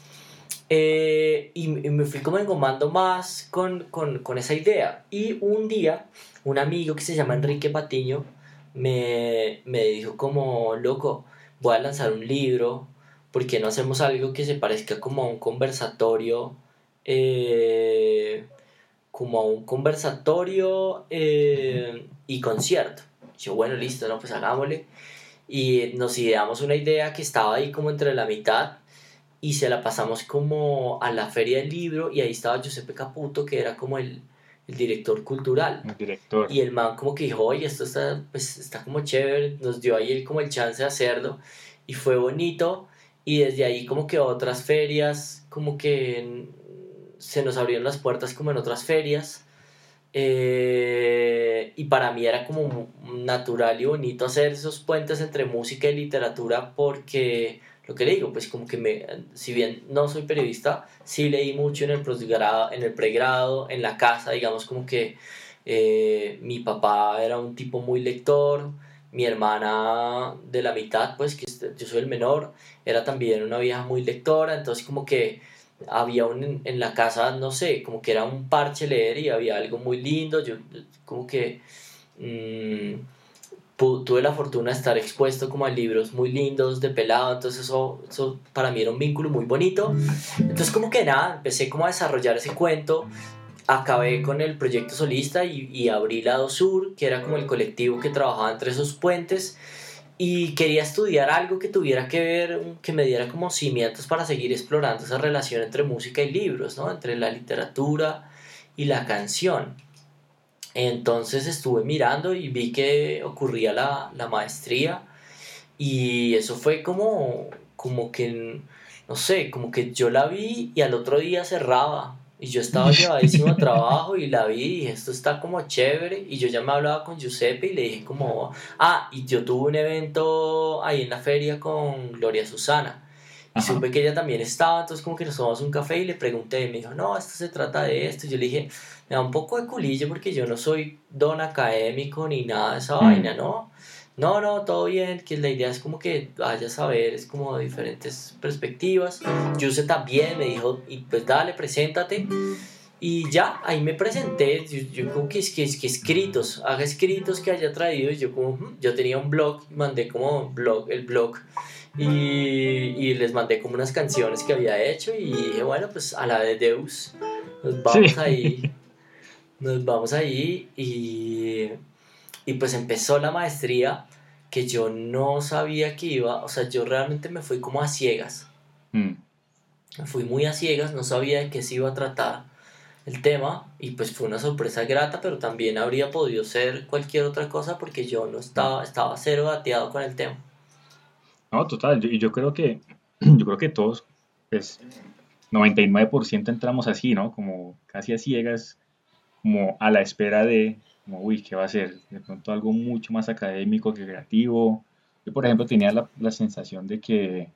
Eh, y, me fui como engomando más con, con, con, esa idea. Y un día, un amigo que se llama Enrique Patiño me, me dijo como, loco, voy a lanzar un libro, ¿por qué no hacemos algo que se parezca como a un conversatorio? Eh, como a un conversatorio eh, y concierto. Yo, bueno, listo, no, pues hagámosle. Y nos ideamos una idea que estaba ahí como entre la mitad y se la pasamos como a la feria del libro y ahí estaba Giuseppe Caputo que era como el, el director cultural. El director. Y el man como que dijo, oye, esto está, pues, está como chévere, nos dio ahí como el chance de hacerlo y fue bonito y desde ahí como que otras ferias como que se nos abrieron las puertas como en otras ferias eh, y para mí era como natural y bonito hacer esos puentes entre música y literatura porque lo que le digo, pues como que me, si bien no soy periodista, sí leí mucho en el posgrado, en el pregrado, en la casa, digamos como que eh, mi papá era un tipo muy lector, mi hermana de la mitad, pues que yo soy el menor, era también una vieja muy lectora, entonces como que había un, en la casa, no sé, como que era un parche leer y había algo muy lindo, yo como que... Mmm, tuve la fortuna de estar expuesto como a libros muy lindos de pelado, entonces eso, eso para mí era un vínculo muy bonito. Entonces como que nada, empecé como a desarrollar ese cuento, acabé con el proyecto solista y, y abrí Lado Sur, que era como el colectivo que trabajaba entre esos puentes y quería estudiar algo que tuviera que ver, que me diera como cimientos para seguir explorando esa relación entre música y libros, ¿no? entre la literatura y la canción. Entonces estuve mirando y vi que ocurría la, la maestría y eso fue como, como que, no sé, como que yo la vi y al otro día cerraba. Y yo estaba llevadísimo a trabajo y la vi y dije, esto está como chévere. Y yo ya me hablaba con Giuseppe y le dije como, ah, y yo tuve un evento ahí en la feria con Gloria Susana. Y supe que ella también estaba, entonces como que nos tomamos un café y le pregunté, y me dijo, no, esto se trata de esto. Y yo le dije, me da un poco de culillo porque yo no soy don académico ni nada de esa mm. vaina, ¿no? No, no, todo bien, que la idea es como que vayas a ver, es como diferentes perspectivas. Yuse también me dijo, y pues dale, preséntate. Y ya, ahí me presenté, yo, yo como que, es que, que escritos, haga escritos que haya traído, yo como, yo tenía un blog, mandé como blog, el blog, y, y, les mandé como unas canciones que había hecho y dije, bueno, pues a la de Deus, nos vamos ahí, nos vamos ahí y, y pues empezó la maestría que yo no sabía que iba, o sea, yo realmente me fui como a ciegas. Mm. Fui muy a ciegas, no sabía de qué se iba a tratar el tema y pues fue una sorpresa grata, pero también habría podido ser cualquier otra cosa porque yo no estaba, estaba cero dateado con el tema. No, total, y yo, creo que, yo creo que todos, pues 99% entramos así, ¿no? Como casi a ciegas, como a la espera de, como, uy, ¿qué va a ser? De pronto algo mucho más académico que creativo. Yo, por ejemplo, tenía la, la sensación de que,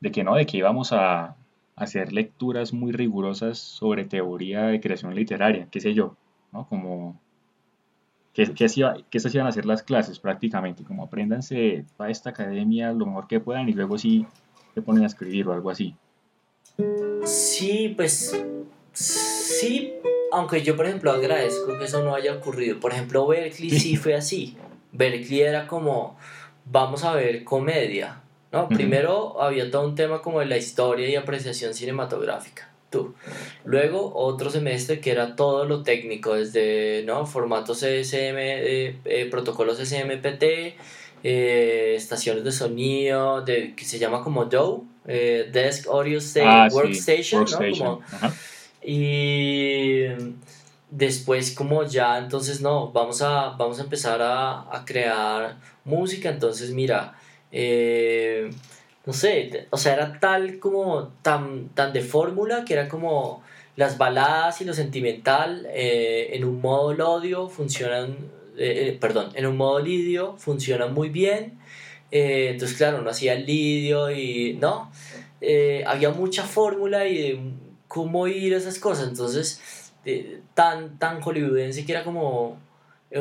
de que no, de que íbamos a, hacer lecturas muy rigurosas sobre teoría de creación literaria, qué sé yo, ¿no? Como que, que, que esas iban a ser las clases prácticamente, como apréndanse a esta academia lo mejor que puedan y luego sí se ponen a escribir o algo así. Sí, pues sí, aunque yo por ejemplo agradezco que eso no haya ocurrido. Por ejemplo, Berkeley sí fue así. Berkeley era como, vamos a ver comedia, ¿no? Primero había todo un tema como de la historia y apreciación cinematográfica. Tú. Luego otro semestre que era todo lo técnico, desde ¿no? formatos CSM, eh, eh, protocolos SMPT, eh, estaciones de sonido, de, que se llama como DAW, Desk Audio ah, Workstation, ¿no? y después como ya, entonces no, vamos a, vamos a empezar a, a crear música, entonces mira, eh, no sé, o sea, era tal como, tan, tan de fórmula que era como las baladas y lo sentimental eh, en un modo lodio funcionan, eh, perdón, en un modo lidio funcionan muy bien. entonces, claro, no hacía lidio y, ¿no? había mucha fórmula y de cómo ir esas cosas. Entonces, tan, tan hollywoodense que era como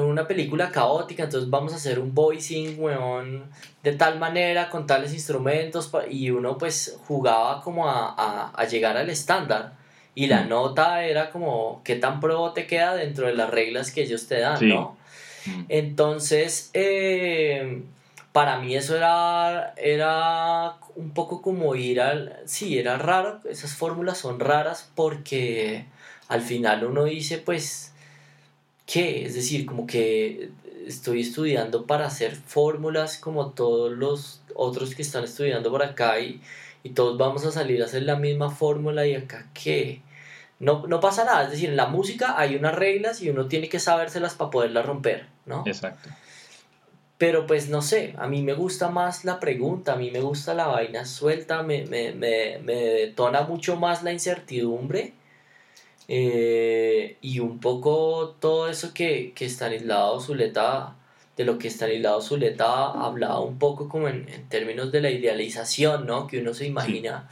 una película caótica, entonces vamos a hacer un voicing, weón, de tal manera, con tales instrumentos, y uno pues jugaba como a, a, llegar al estándar. Y la mm. nota era como qué tan pro te queda dentro de las reglas que ellos te dan, ¿no? Mm. Entonces, eh, para mí eso era, era un poco como ir al... Sí, era raro, esas fórmulas son raras porque al final uno dice, pues, ¿qué? Es decir, como que estoy estudiando para hacer fórmulas como todos los otros que están estudiando por acá y, y todos vamos a salir a hacer la misma fórmula y acá qué. No, no pasa nada, es decir, en la música hay unas reglas y uno tiene que sabérselas para poderlas romper, ¿no? Exacto. Pero pues no sé, a mí me gusta más la pregunta, a mí me gusta la vaina suelta, me, me, me, me detona mucho más la incertidumbre eh, y un poco todo eso que, que Stanislao Zuleta, de lo que Stanislao Zuleta hablaba un poco como en, en términos de la idealización, ¿no? Que uno se imagina,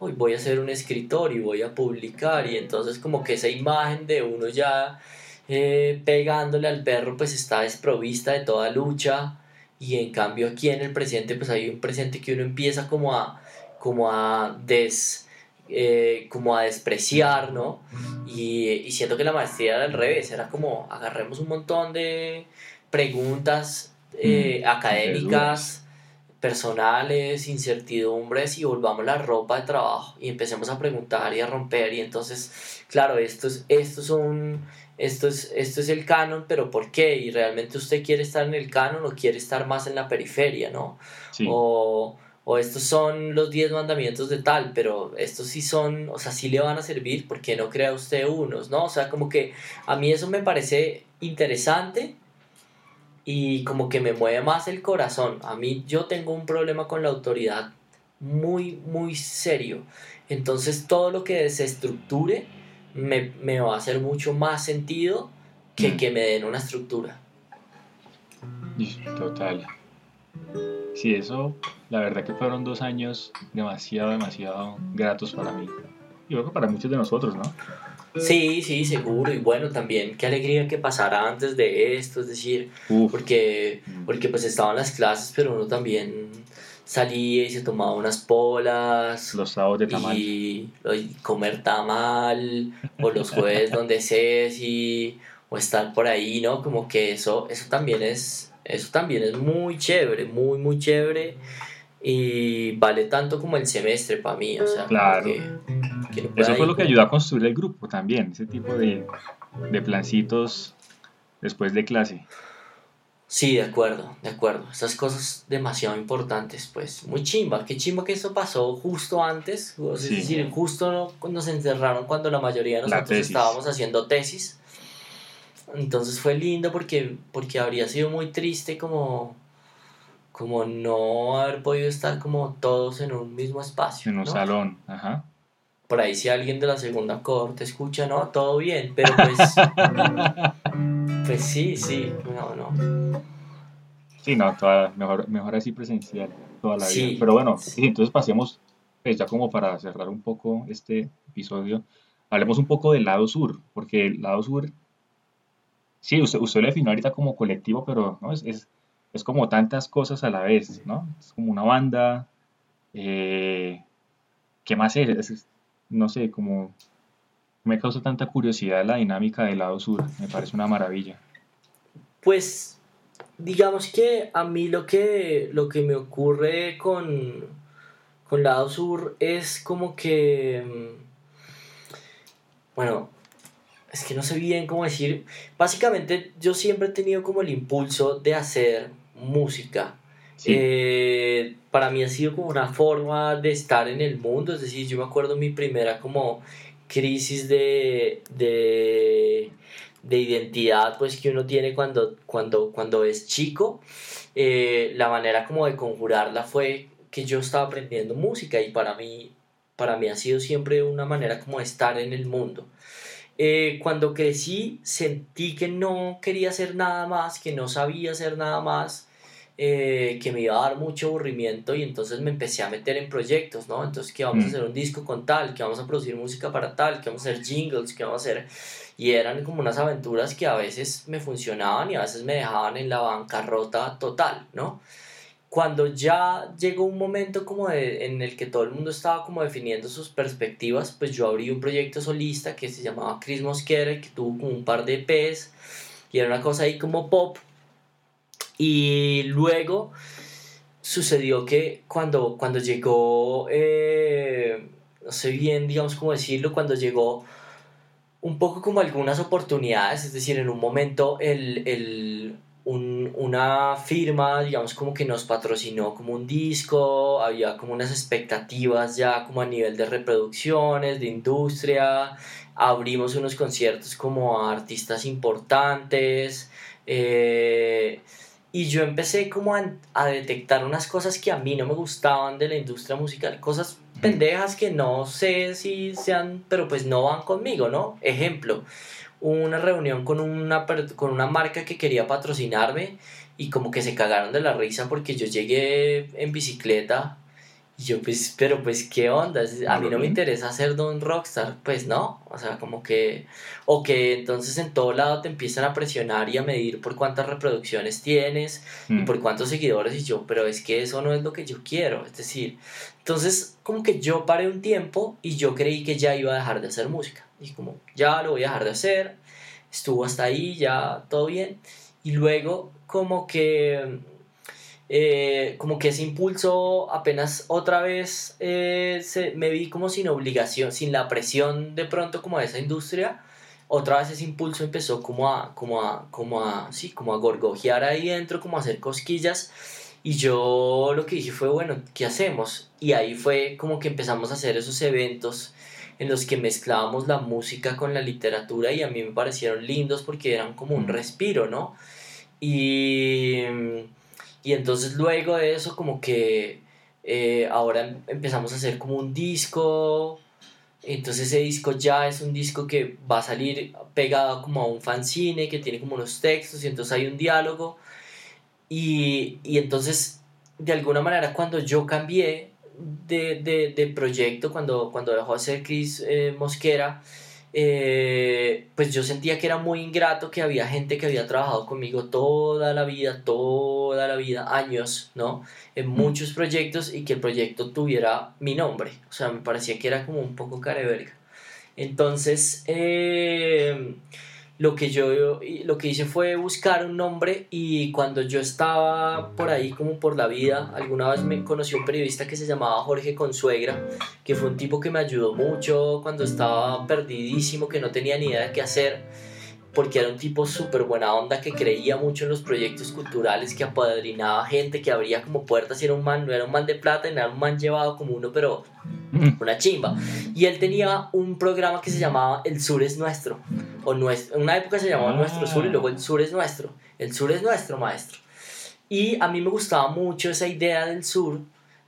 hoy voy a ser un escritor y voy a publicar y entonces como que esa imagen de uno ya eh, pegándole al perro pues está desprovista de toda lucha y en cambio aquí en el presente pues hay un presente que uno empieza como a como a des eh, como a despreciar, ¿no? Y, y, siento que la maestría era al revés, era como agarremos un montón de preguntas eh, mm, académicas, personales, incertidumbres y volvamos la ropa de trabajo y empecemos a preguntar y a romper y entonces, claro, esto es, esto son... Esto es, esto es el canon, pero ¿por qué? Y realmente usted quiere estar en el canon o quiere estar más en la periferia, ¿no? O, o estos son los 10 mandamientos de tal, pero estos sí son, o sea, sí le van a servir, porque no crea usted unos, ¿no? O sea, como que a mí eso me parece interesante y como que me mueve más el corazón. A mí yo tengo un problema con la autoridad muy, muy serio. Entonces todo lo que desestructure me, me va a hacer mucho más sentido que mm. que me den una estructura. Total. Sí, eso, la verdad que fueron dos años demasiado, demasiado gratos para mí. Y creo que para muchos de nosotros, ¿no? Sí, sí, seguro. Y bueno, también qué alegría que pasara antes de esto, es decir, porque, porque pues estaban las clases, pero uno también salía y se tomaba unas polas. Los sábados de tamal. Y, comer tamal, o los jueves donde Ceci, o estar por ahí, ¿no? Como que eso, eso también es, eso también es muy chévere, muy, muy chévere. Y vale tanto como el semestre para mí, o sea, claro. eso fue lo que ayudó a construir el grupo también, ese tipo de, de plancitos después de clase. Sí, de acuerdo, de acuerdo. Esas cosas demasiado importantes, pues. Muy chimba. Qué chimba que esto pasó justo antes. Es decir, justo se encerraron, cuando la mayoría de nosotros estábamos haciendo tesis. Entonces fue lindo porque, porque habría sido muy triste como, como no haber podido estar como todos en un mismo espacio. En un salón, ajá. Por ahí si alguien de la segunda corte escucha, no, todo bien, pero pues... pues sí, sí, no, no. Sí, no, mejor, mejor así presencial toda la vida. Pero bueno, entonces pasemos, pues ya como para cerrar un poco este episodio, hablemos un poco del lado sur, porque el lado sur, sí, usted, usted lo definió ahorita como colectivo, pero ¿no? es, es, es como tantas cosas a la vez, ¿no? Es como una banda, eh, ¿qué más es? No sé, como me causa tanta curiosidad la dinámica del lado sur, me parece una maravilla. Pues digamos que a mí lo que, lo que me ocurre con, con Lado Sur es como que, mm, bueno, es que no sé bien cómo decir, básicamente yo siempre he tenido como el impulso de hacer música. Eh, para mí ha sido como una forma de estar en el mundo, es decir, yo me acuerdo mi primera como crisis de, de de identidad pues que uno tiene cuando, cuando, cuando es chico, eh, la manera como de conjurarla fue que yo estaba aprendiendo música y para mí, para mí ha sido siempre una manera como de estar en el mundo. Eh, cuando crecí sentí que no quería hacer nada más, que no sabía hacer nada más, eh, que me iba a dar mucho aburrimiento y entonces me empecé a meter en proyectos, ¿no? Entonces que vamos a mm. hacer un disco con tal, que vamos a producir música para tal, que vamos a hacer jingles, que vamos a hacer y eran como unas aventuras que a veces me funcionaban y a veces me dejaban en la bancarrota total, ¿no? Cuando ya llegó un momento como en el que todo el mundo estaba como definiendo sus perspectivas, pues yo abrí un proyecto solista que se llamaba Chris Mosquera, que tuvo como un par de EPs y era una cosa ahí como pop. Y luego sucedió que cuando, cuando llegó, eh, no sé bien, digamos cómo decirlo, cuando llegó un poco como algunas oportunidades, es decir, en un momento el, el, un, una firma, digamos, como que nos patrocinó como un disco, había como unas expectativas ya como a nivel de reproducciones, de industria, abrimos unos conciertos como a artistas importantes, eh, y yo empecé como a detectar unas cosas que a mí no me gustaban de la industria musical, cosas pendejas que no sé si sean, pero pues no van conmigo, ¿no? Ejemplo, una reunión con una, con una marca que quería patrocinarme y como que se cagaron de la risa porque yo llegué en bicicleta y yo pues, pero pues qué onda, a mí no me interesa ser Don Rockstar, pues no, o sea, como que, o que entonces en todo lado te empiezan a presionar y a medir por cuántas reproducciones tienes y mm. por cuántos seguidores y yo, pero es que eso no es lo que yo quiero, es decir, entonces como que yo paré un tiempo y yo creí que ya iba a dejar de hacer música, y como ya lo voy a dejar de hacer, estuvo hasta ahí, ya todo bien, y luego como que eh, como que ese impulso apenas otra vez eh, se, me vi como sin obligación, sin la presión de pronto como de esa industria, otra vez ese impulso empezó como a, como a, como a, sí, como a gorgojear ahí dentro, como a hacer cosquillas. Y yo lo que dije fue, bueno, ¿qué hacemos? Y ahí fue como que empezamos a hacer esos eventos en los que mezclábamos la música con la literatura y a mí me parecieron lindos porque eran como un respiro, ¿no? Y y entonces luego de eso como que eh, ahora empezamos a hacer como un disco. Entonces ese disco ya es un disco que va a salir pegado como a un fanzine que tiene como unos textos y entonces hay un diálogo. Y, y entonces de alguna manera cuando yo cambié de, de, de proyecto, cuando, cuando dejó de ser Chris eh, Mosquera, eh, pues yo sentía que era muy ingrato que había gente que había trabajado conmigo toda la vida, toda la vida, años, ¿no? En muchos proyectos y que el proyecto tuviera mi nombre. O sea, me parecía que era como un poco careverga. Entonces, eh, lo que yo lo que hice fue buscar un nombre y cuando yo estaba por ahí como por la vida, alguna vez me conoció un periodista que se llamaba Jorge Consuegra, que fue un tipo que me ayudó mucho cuando estaba perdidísimo, que no tenía ni idea de qué hacer porque era un tipo súper buena onda que creía mucho en los proyectos culturales, que apadrinaba gente, que abría como puertas y era un man, no era un man de plata, era un man llevado como uno, pero mm. una chimba. Y él tenía un programa que se llamaba El Sur es Nuestro, o nuestro, en una época se llamaba Nuestro Sur y luego El Sur es Nuestro, El Sur es Nuestro, maestro. Y a mí me gustaba mucho esa idea del sur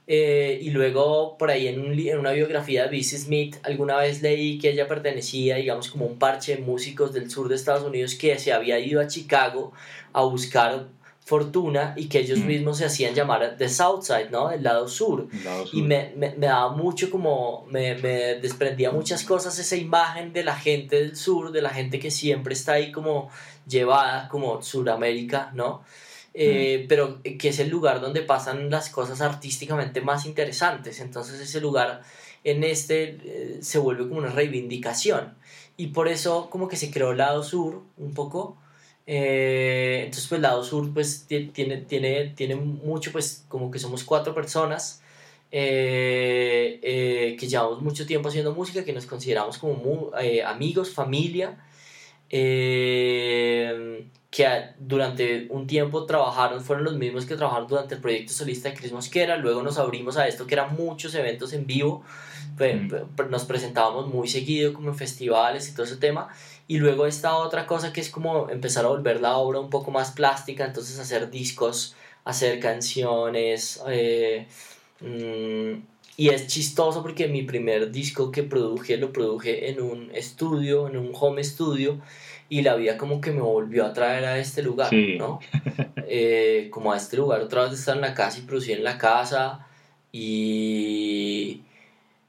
eh, y luego por ahí en, un, en, una biografía de Bessie Smith alguna vez leí que ella pertenecía, digamos, como un parche de músicos del sur de Estados Unidos que se había ido a Chicago a buscar fortuna y que ellos mm. mismos se hacían llamar The South Side, ¿no? El lado sur. Y me, me, me, daba mucho como, me, me desprendía muchas cosas esa imagen de la gente del sur, de la gente que siempre está ahí como llevada como Suramérica, ¿no? Eh, pero que es el lugar donde pasan las cosas artísticamente más interesantes. Entonces ese lugar en este eh, se vuelve como una reivindicación. Y por eso como que se creó lado sur un poco. Eh, entonces pues lado sur pues tiene, tiene, tiene mucho pues como que somos cuatro personas que llevamos mucho tiempo haciendo música, que nos consideramos como amigos, familia que durante un tiempo trabajaron, fueron los mismos que trabajaron durante el proyecto solista de Cris Mosquera, luego nos abrimos a esto que eran muchos eventos en vivo, mm. nos presentábamos muy seguido como en festivales y todo ese tema, y luego esta otra cosa que es como empezar a volver la obra un poco más plástica, entonces hacer discos, hacer canciones, eh, mm, y es chistoso porque mi primer disco que produje lo produje en un estudio, en un home studio, y la vida como que me volvió a traer a este lugar, ¿no? Eh, como a este lugar, otra vez de estar en la casa y producir en la casa y,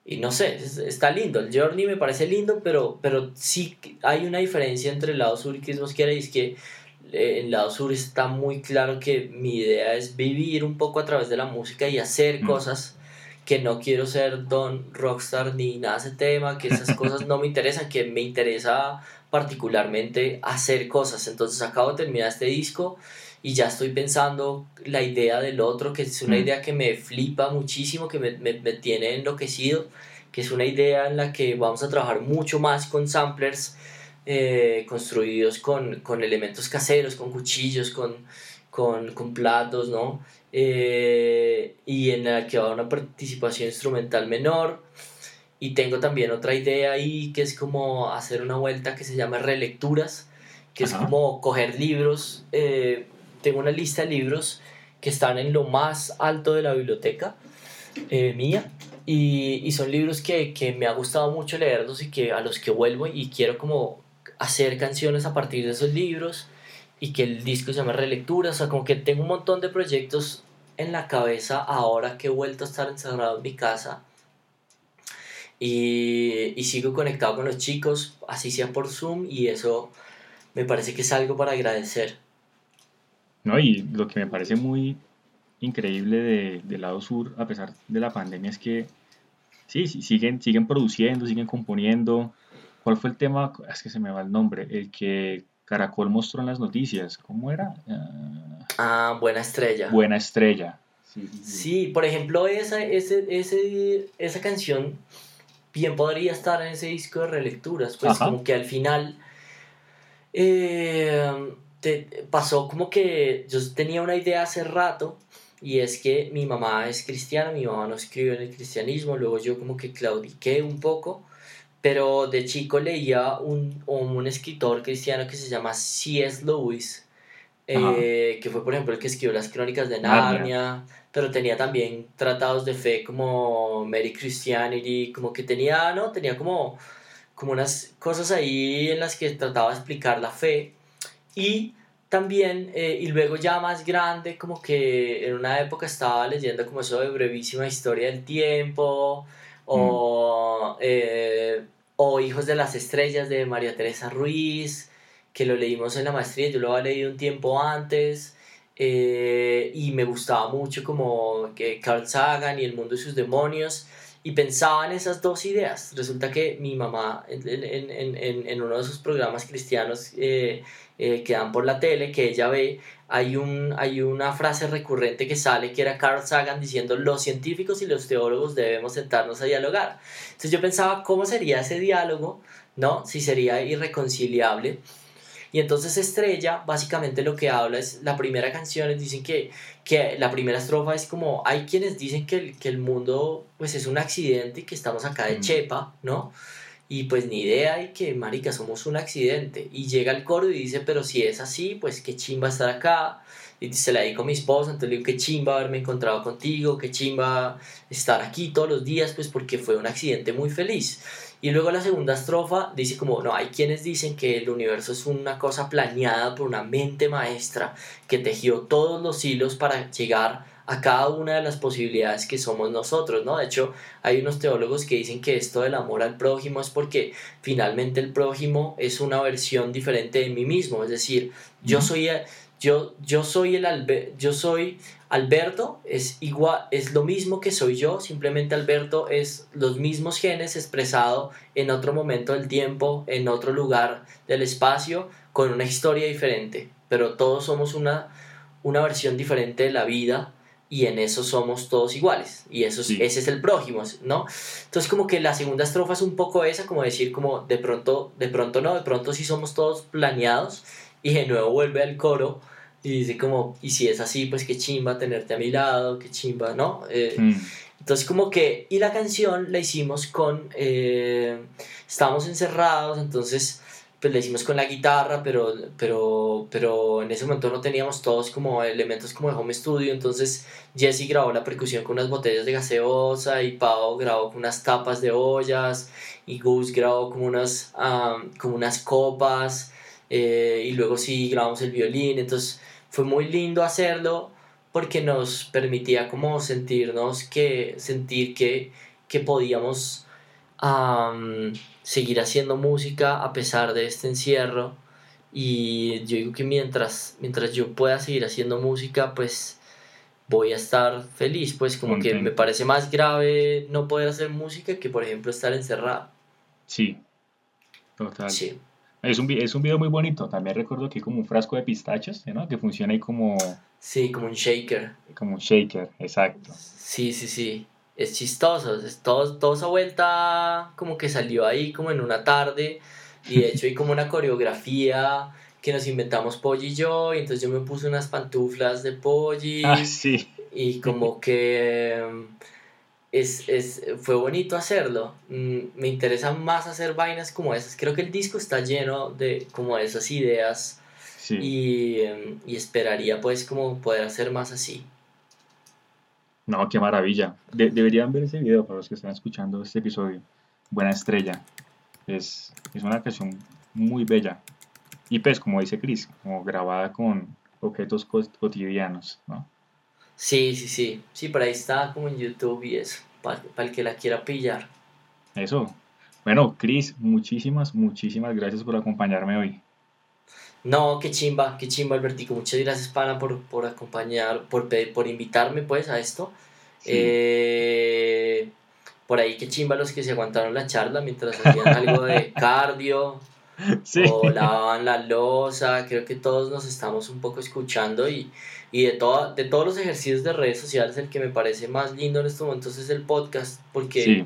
y no sé, está lindo, el journey me parece lindo, pero, pero sí hay una diferencia entre el lado sur y que quiere y es que eh, el lado sur está muy claro que mi idea es vivir un poco a través de la música y hacer mm. cosas que no quiero ser don rockstar ni nada de ese tema, que esas cosas no me interesan, que me interesa particularmente hacer cosas. Entonces acabo de terminar este disco y ya estoy pensando la idea del otro, que es una mm. idea que me flipa muchísimo, que me, me, me, tiene enloquecido, que es una idea en la que vamos a trabajar mucho más con samplers eh, construidos con, con, elementos caseros, con cuchillos, con, con, con platos, ¿no? Eh, y en la que va una participación instrumental menor. Y tengo también otra idea ahí que es como hacer una vuelta que se llama relecturas, que es como coger libros. Eh, tengo una lista de libros que están en lo más alto de la biblioteca eh, mía. Y, y, son libros que, que, me ha gustado mucho leerlos y que a los que vuelvo y quiero como hacer canciones a partir de esos libros y que el disco se llama Relecturas. O sea, como que tengo un montón de proyectos en la cabeza ahora que he vuelto a estar encerrado en mi casa y, y, sigo conectado con los chicos, así sea por Zoom, y eso me parece que es algo para agradecer. No, y lo que me parece muy increíble de, del lado sur, a pesar de la pandemia, es que sí, siguen, siguen produciendo, siguen componiendo. ¿Cuál fue el tema? Es que se me va el nombre, el que Caracol mostró en las noticias. ¿Cómo era? ah, Buena Estrella. Buena Estrella. Sí, sí, por ejemplo, esa, ese, ese, esa canción bien podría estar en ese disco de relecturas, pues como que al final eh, te, pasó como que yo tenía una idea hace rato y es que mi mamá es cristiana, mi mamá no escribió en el cristianismo, luego yo como que claudiqué un poco, pero de chico leía un, un escritor cristiano que se llama C.S. Lewis, eh, que fue por ejemplo el que escribió las crónicas de Narnia pero tenía también tratados de fe como Mary Christianity, como que tenía, ¿no? Tenía como, como unas cosas ahí en las que trataba de explicar la fe. Y también, eh, y luego ya más grande, como que en una época estaba leyendo como eso de brevísima historia del tiempo, o, mm. eh, o Hijos de las Estrellas de María Teresa Ruiz, que lo leímos en la maestría, yo lo había leído un tiempo antes. Eh, y me gustaba mucho como que Carl Sagan y el mundo de sus demonios y pensaba en esas dos ideas. Resulta que mi mamá en, en, en, en uno de esos programas cristianos eh, eh, que dan por la tele, que ella ve, hay, un, hay una frase recurrente que sale que era Carl Sagan diciendo los científicos y los teólogos debemos sentarnos a dialogar. Entonces yo pensaba cómo sería ese diálogo, ¿no? Si sería irreconciliable. Y entonces Estrella básicamente lo que habla es, la primera canción, dicen que, que la primera estrofa es como, hay quienes dicen que el, que el mundo pues es un accidente y que estamos acá de mm. chepa, ¿no? Y pues ni idea y que, marica, somos un accidente. Y llega el coro y dice, pero si es así, pues qué chimba estar acá. Y se la di con mi esposa, entonces le digo, qué chimba haberme encontrado contigo, qué chimba estar aquí todos los días, pues porque fue un accidente muy feliz. Y luego la segunda estrofa dice como, no, hay quienes dicen que el universo es una cosa planeada por una mente maestra que tejió todos los hilos para llegar a cada una de las posibilidades que somos nosotros, ¿no? De hecho, hay unos teólogos que dicen que esto del amor al prójimo es porque finalmente el prójimo es una versión diferente de mí mismo, es decir, yo soy yo, yo soy el yo soy Alberto es igual es lo mismo que soy yo simplemente Alberto es los mismos genes expresado en otro momento del tiempo en otro lugar del espacio con una historia diferente pero todos somos una una versión diferente de la vida y en eso somos todos iguales y eso ese es el prójimo no entonces como que la segunda estrofa es un poco esa como decir como de pronto de pronto no de pronto sí somos todos planeados y de nuevo vuelve al coro y dice como, y si es así, pues qué chimba tenerte a mi lado, qué chimba, ¿no? Eh, mm. Entonces como que, y la canción la hicimos con, eh, estábamos encerrados, entonces pues la hicimos con la guitarra, pero, pero, pero en ese momento no teníamos todos como elementos como de home studio, entonces Jesse grabó la percusión con unas botellas de gaseosa y Pau grabó con unas tapas de ollas y Gus grabó como unas, como unas copas eh, y luego sí grabamos el violín, entonces fue muy lindo hacerlo porque nos permitía como sentirnos que, sentir que, que podíamos seguir haciendo música a pesar de este encierro. Y yo digo que mientras, mientras yo pueda seguir haciendo música pues voy a estar feliz pues como que me parece más grave no poder hacer música que por ejemplo estar encerrado. Sí. Total. Sí es un, es un video muy bonito. También recuerdo que hay como un frasco de pistachos, ¿no? Que funciona ahí como... Sí, como un shaker. Como un shaker, exacto. Sí, sí, sí. Es chistoso. Es todo, toda esa vuelta como que salió ahí como en una tarde. Y de hecho hay como una coreografía que nos inventamos Polly y yo. Y entonces yo me puse unas pantuflas de Polly. Ah, sí. Y como que es, es, fue bonito hacerlo. Mm, me interesa más hacer vainas como esas. Creo que el disco está lleno de como esas ideas y, em, y, esperaría pues como poder hacer más así. No, qué maravilla. deberían ver ese video para los que están escuchando este episodio. Buena estrella. Es, es una canción muy bella. Y pues como dice Chris, como grabada con objetos cotidianos, ¿no? Sí, sí, sí. Sí, por ahí está como en YouTube y eso, para, el que la quiera pillar. Eso. Bueno, Chris, muchísimas, muchísimas gracias por acompañarme hoy. No, qué chimba, qué chimba, Albertico. Muchas gracias, Pana, por, por acompañar, por, por invitarme, pues, a esto. Eh, por ahí, qué chimba los que se aguantaron la charla mientras hacían algo de cardio o lavaban la losa. Creo que todos nos estamos un poco escuchando y, y de, toda, de todos los ejercicios de redes sociales, el que me parece más lindo en estos momentos es el podcast, porque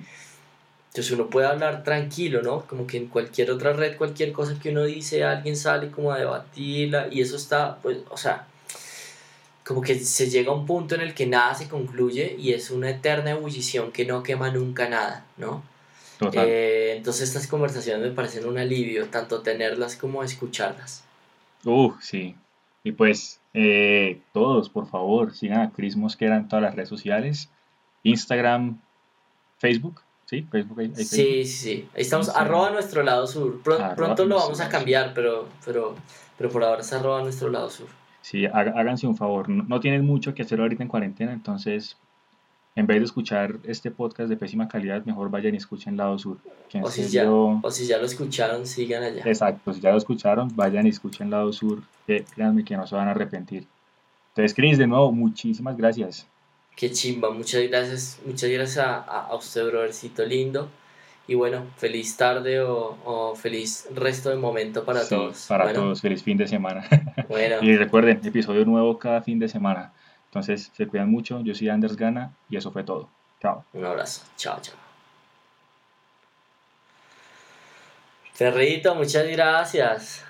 entonces uno puede hablar tranquilo, ¿no? Como que en cualquier otra red, cualquier cosa que uno dice, alguien sale como a debatirla y eso está, pues, o sea, como que se llega a un punto en el que nada se concluye y es una eterna ebullición que no quema nunca nada, ¿no? Eh, entonces estas conversaciones me parecen un alivio, tanto tenerlas como escucharlas. Uh, sí. Y pues eh, todos, por favor, sigan a Chris Mosquera en todas las redes sociales. Instagram, Facebook. Sí, Facebook. sí, sí, sí. Ahí estamos, arroba nuestro lado sur. pronto lo vamos a cambiar, pero, pero, pero por ahora es arroba nuestro lado sur. Sí, háganse un favor. No, tienen mucho que hacer ahorita en cuarentena, entonces en vez de escuchar este podcast de pésima calidad, mejor vayan y escuchen Lado Sur. o, si ya, o si ya lo escucharon, sigan allá. Exacto, si ya lo escucharon, vayan y escuchen Lado Sur, que créanme que no se van a arrepentir. Entonces, Cris, de nuevo, muchísimas gracias. Qué chimba, muchas gracias, muchas gracias a, a, usted, brothercito lindo. Y bueno, feliz tarde o, feliz resto de momento para todos. Para todos, feliz fin de semana. Bueno. y recuerden, episodio nuevo cada fin de semana. Entonces, se cuidan mucho. Yo soy Anders Gana y eso fue todo. Chao. Un abrazo. Chao, chao. Ferrito, muchas gracias.